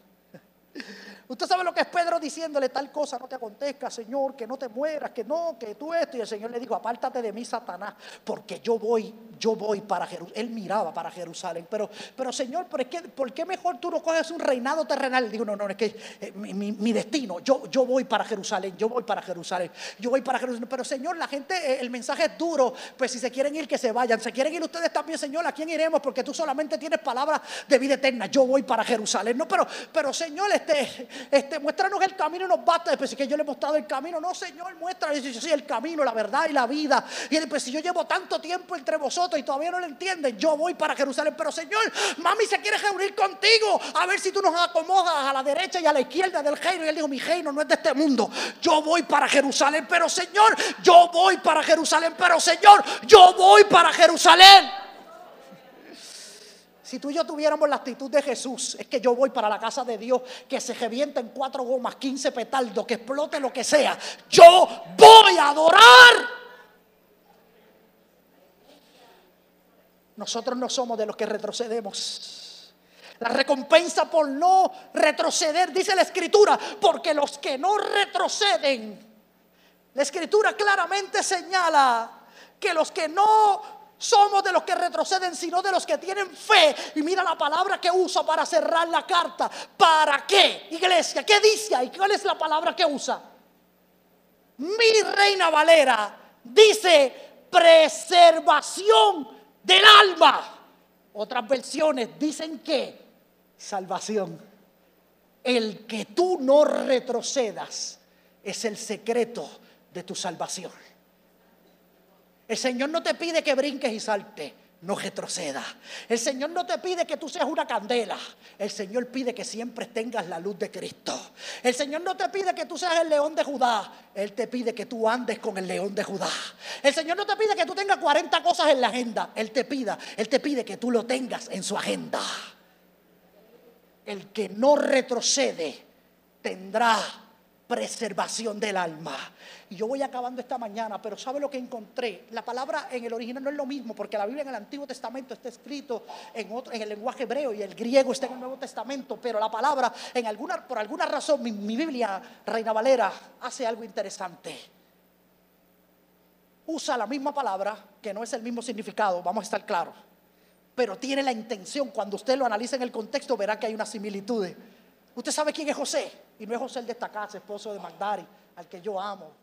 Speaker 1: Usted sabe lo que es Pedro diciéndole tal cosa no te acontezca, Señor, que no te mueras, que no, que tú esto. Y el Señor le dijo, apártate de mí, Satanás, porque yo voy, yo voy para Jerusalén. Él miraba para Jerusalén. Pero, pero Señor, ¿por qué, ¿por qué mejor tú no coges un reinado terrenal? Digo, no, no, es que eh, mi, destino, yo, yo voy para Jerusalén, yo voy para Jerusalén, yo voy para Jerusalén. Pero Señor, la gente, eh, el mensaje es duro, pues si se quieren ir, que se vayan. Se quieren ir ustedes también, Señor, ¿a quién iremos? Porque tú solamente tienes palabras de vida eterna. Yo voy para Jerusalén. No, pero, pero Señor, este este, muéstranos el camino y nos basta. Después, que yo le he mostrado el camino, no, Señor, muéstranos. Dice, sí, el camino, la verdad y la vida. Y después, si yo llevo tanto tiempo entre vosotros y todavía no lo entienden, yo voy para Jerusalén. Pero, Señor, mami se quiere reunir contigo. A ver si tú nos acomodas a la derecha y a la izquierda del reino. Y él dijo, mi reino no es de este mundo. Yo voy para Jerusalén. Pero, Señor, yo voy para Jerusalén. Pero, Señor, yo voy para Jerusalén. Si tú y yo tuviéramos la actitud de Jesús, es que yo voy para la casa de Dios, que se revienta en cuatro gomas, quince petardos, que explote lo que sea. Yo voy a adorar. Nosotros no somos de los que retrocedemos. La recompensa por no retroceder, dice la escritura, porque los que no retroceden, la escritura claramente señala que los que no somos de los que retroceden, sino de los que tienen fe. Y mira la palabra que usa para cerrar la carta. ¿Para qué, iglesia? ¿Qué dice ahí? ¿Cuál es la palabra que usa? Mi reina Valera dice preservación del alma. Otras versiones dicen que salvación. El que tú no retrocedas es el secreto de tu salvación. El Señor no te pide que brinques y salte. No retroceda. El Señor no te pide que tú seas una candela. El Señor pide que siempre tengas la luz de Cristo. El Señor no te pide que tú seas el león de Judá. Él te pide que tú andes con el león de Judá. El Señor no te pide que tú tengas 40 cosas en la agenda. Él te pida, Él te pide que tú lo tengas en su agenda. el que no retrocede tendrá preservación del alma. Y yo voy acabando esta mañana, pero ¿sabe lo que encontré? La palabra en el original no es lo mismo, porque la Biblia en el Antiguo Testamento está escrito en, el lenguaje hebreo y el griego está en el Nuevo Testamento, pero la palabra, en alguna, por alguna razón, mi, Biblia, Reina Valera, hace algo interesante. Usa la misma palabra, que no es el mismo significado, vamos a estar claros, pero tiene la intención, cuando usted lo analiza en el contexto, verá que hay una similitud. Usted sabe quién es José, y no es José el de esta casa, esposo de Magdari, al que yo amo,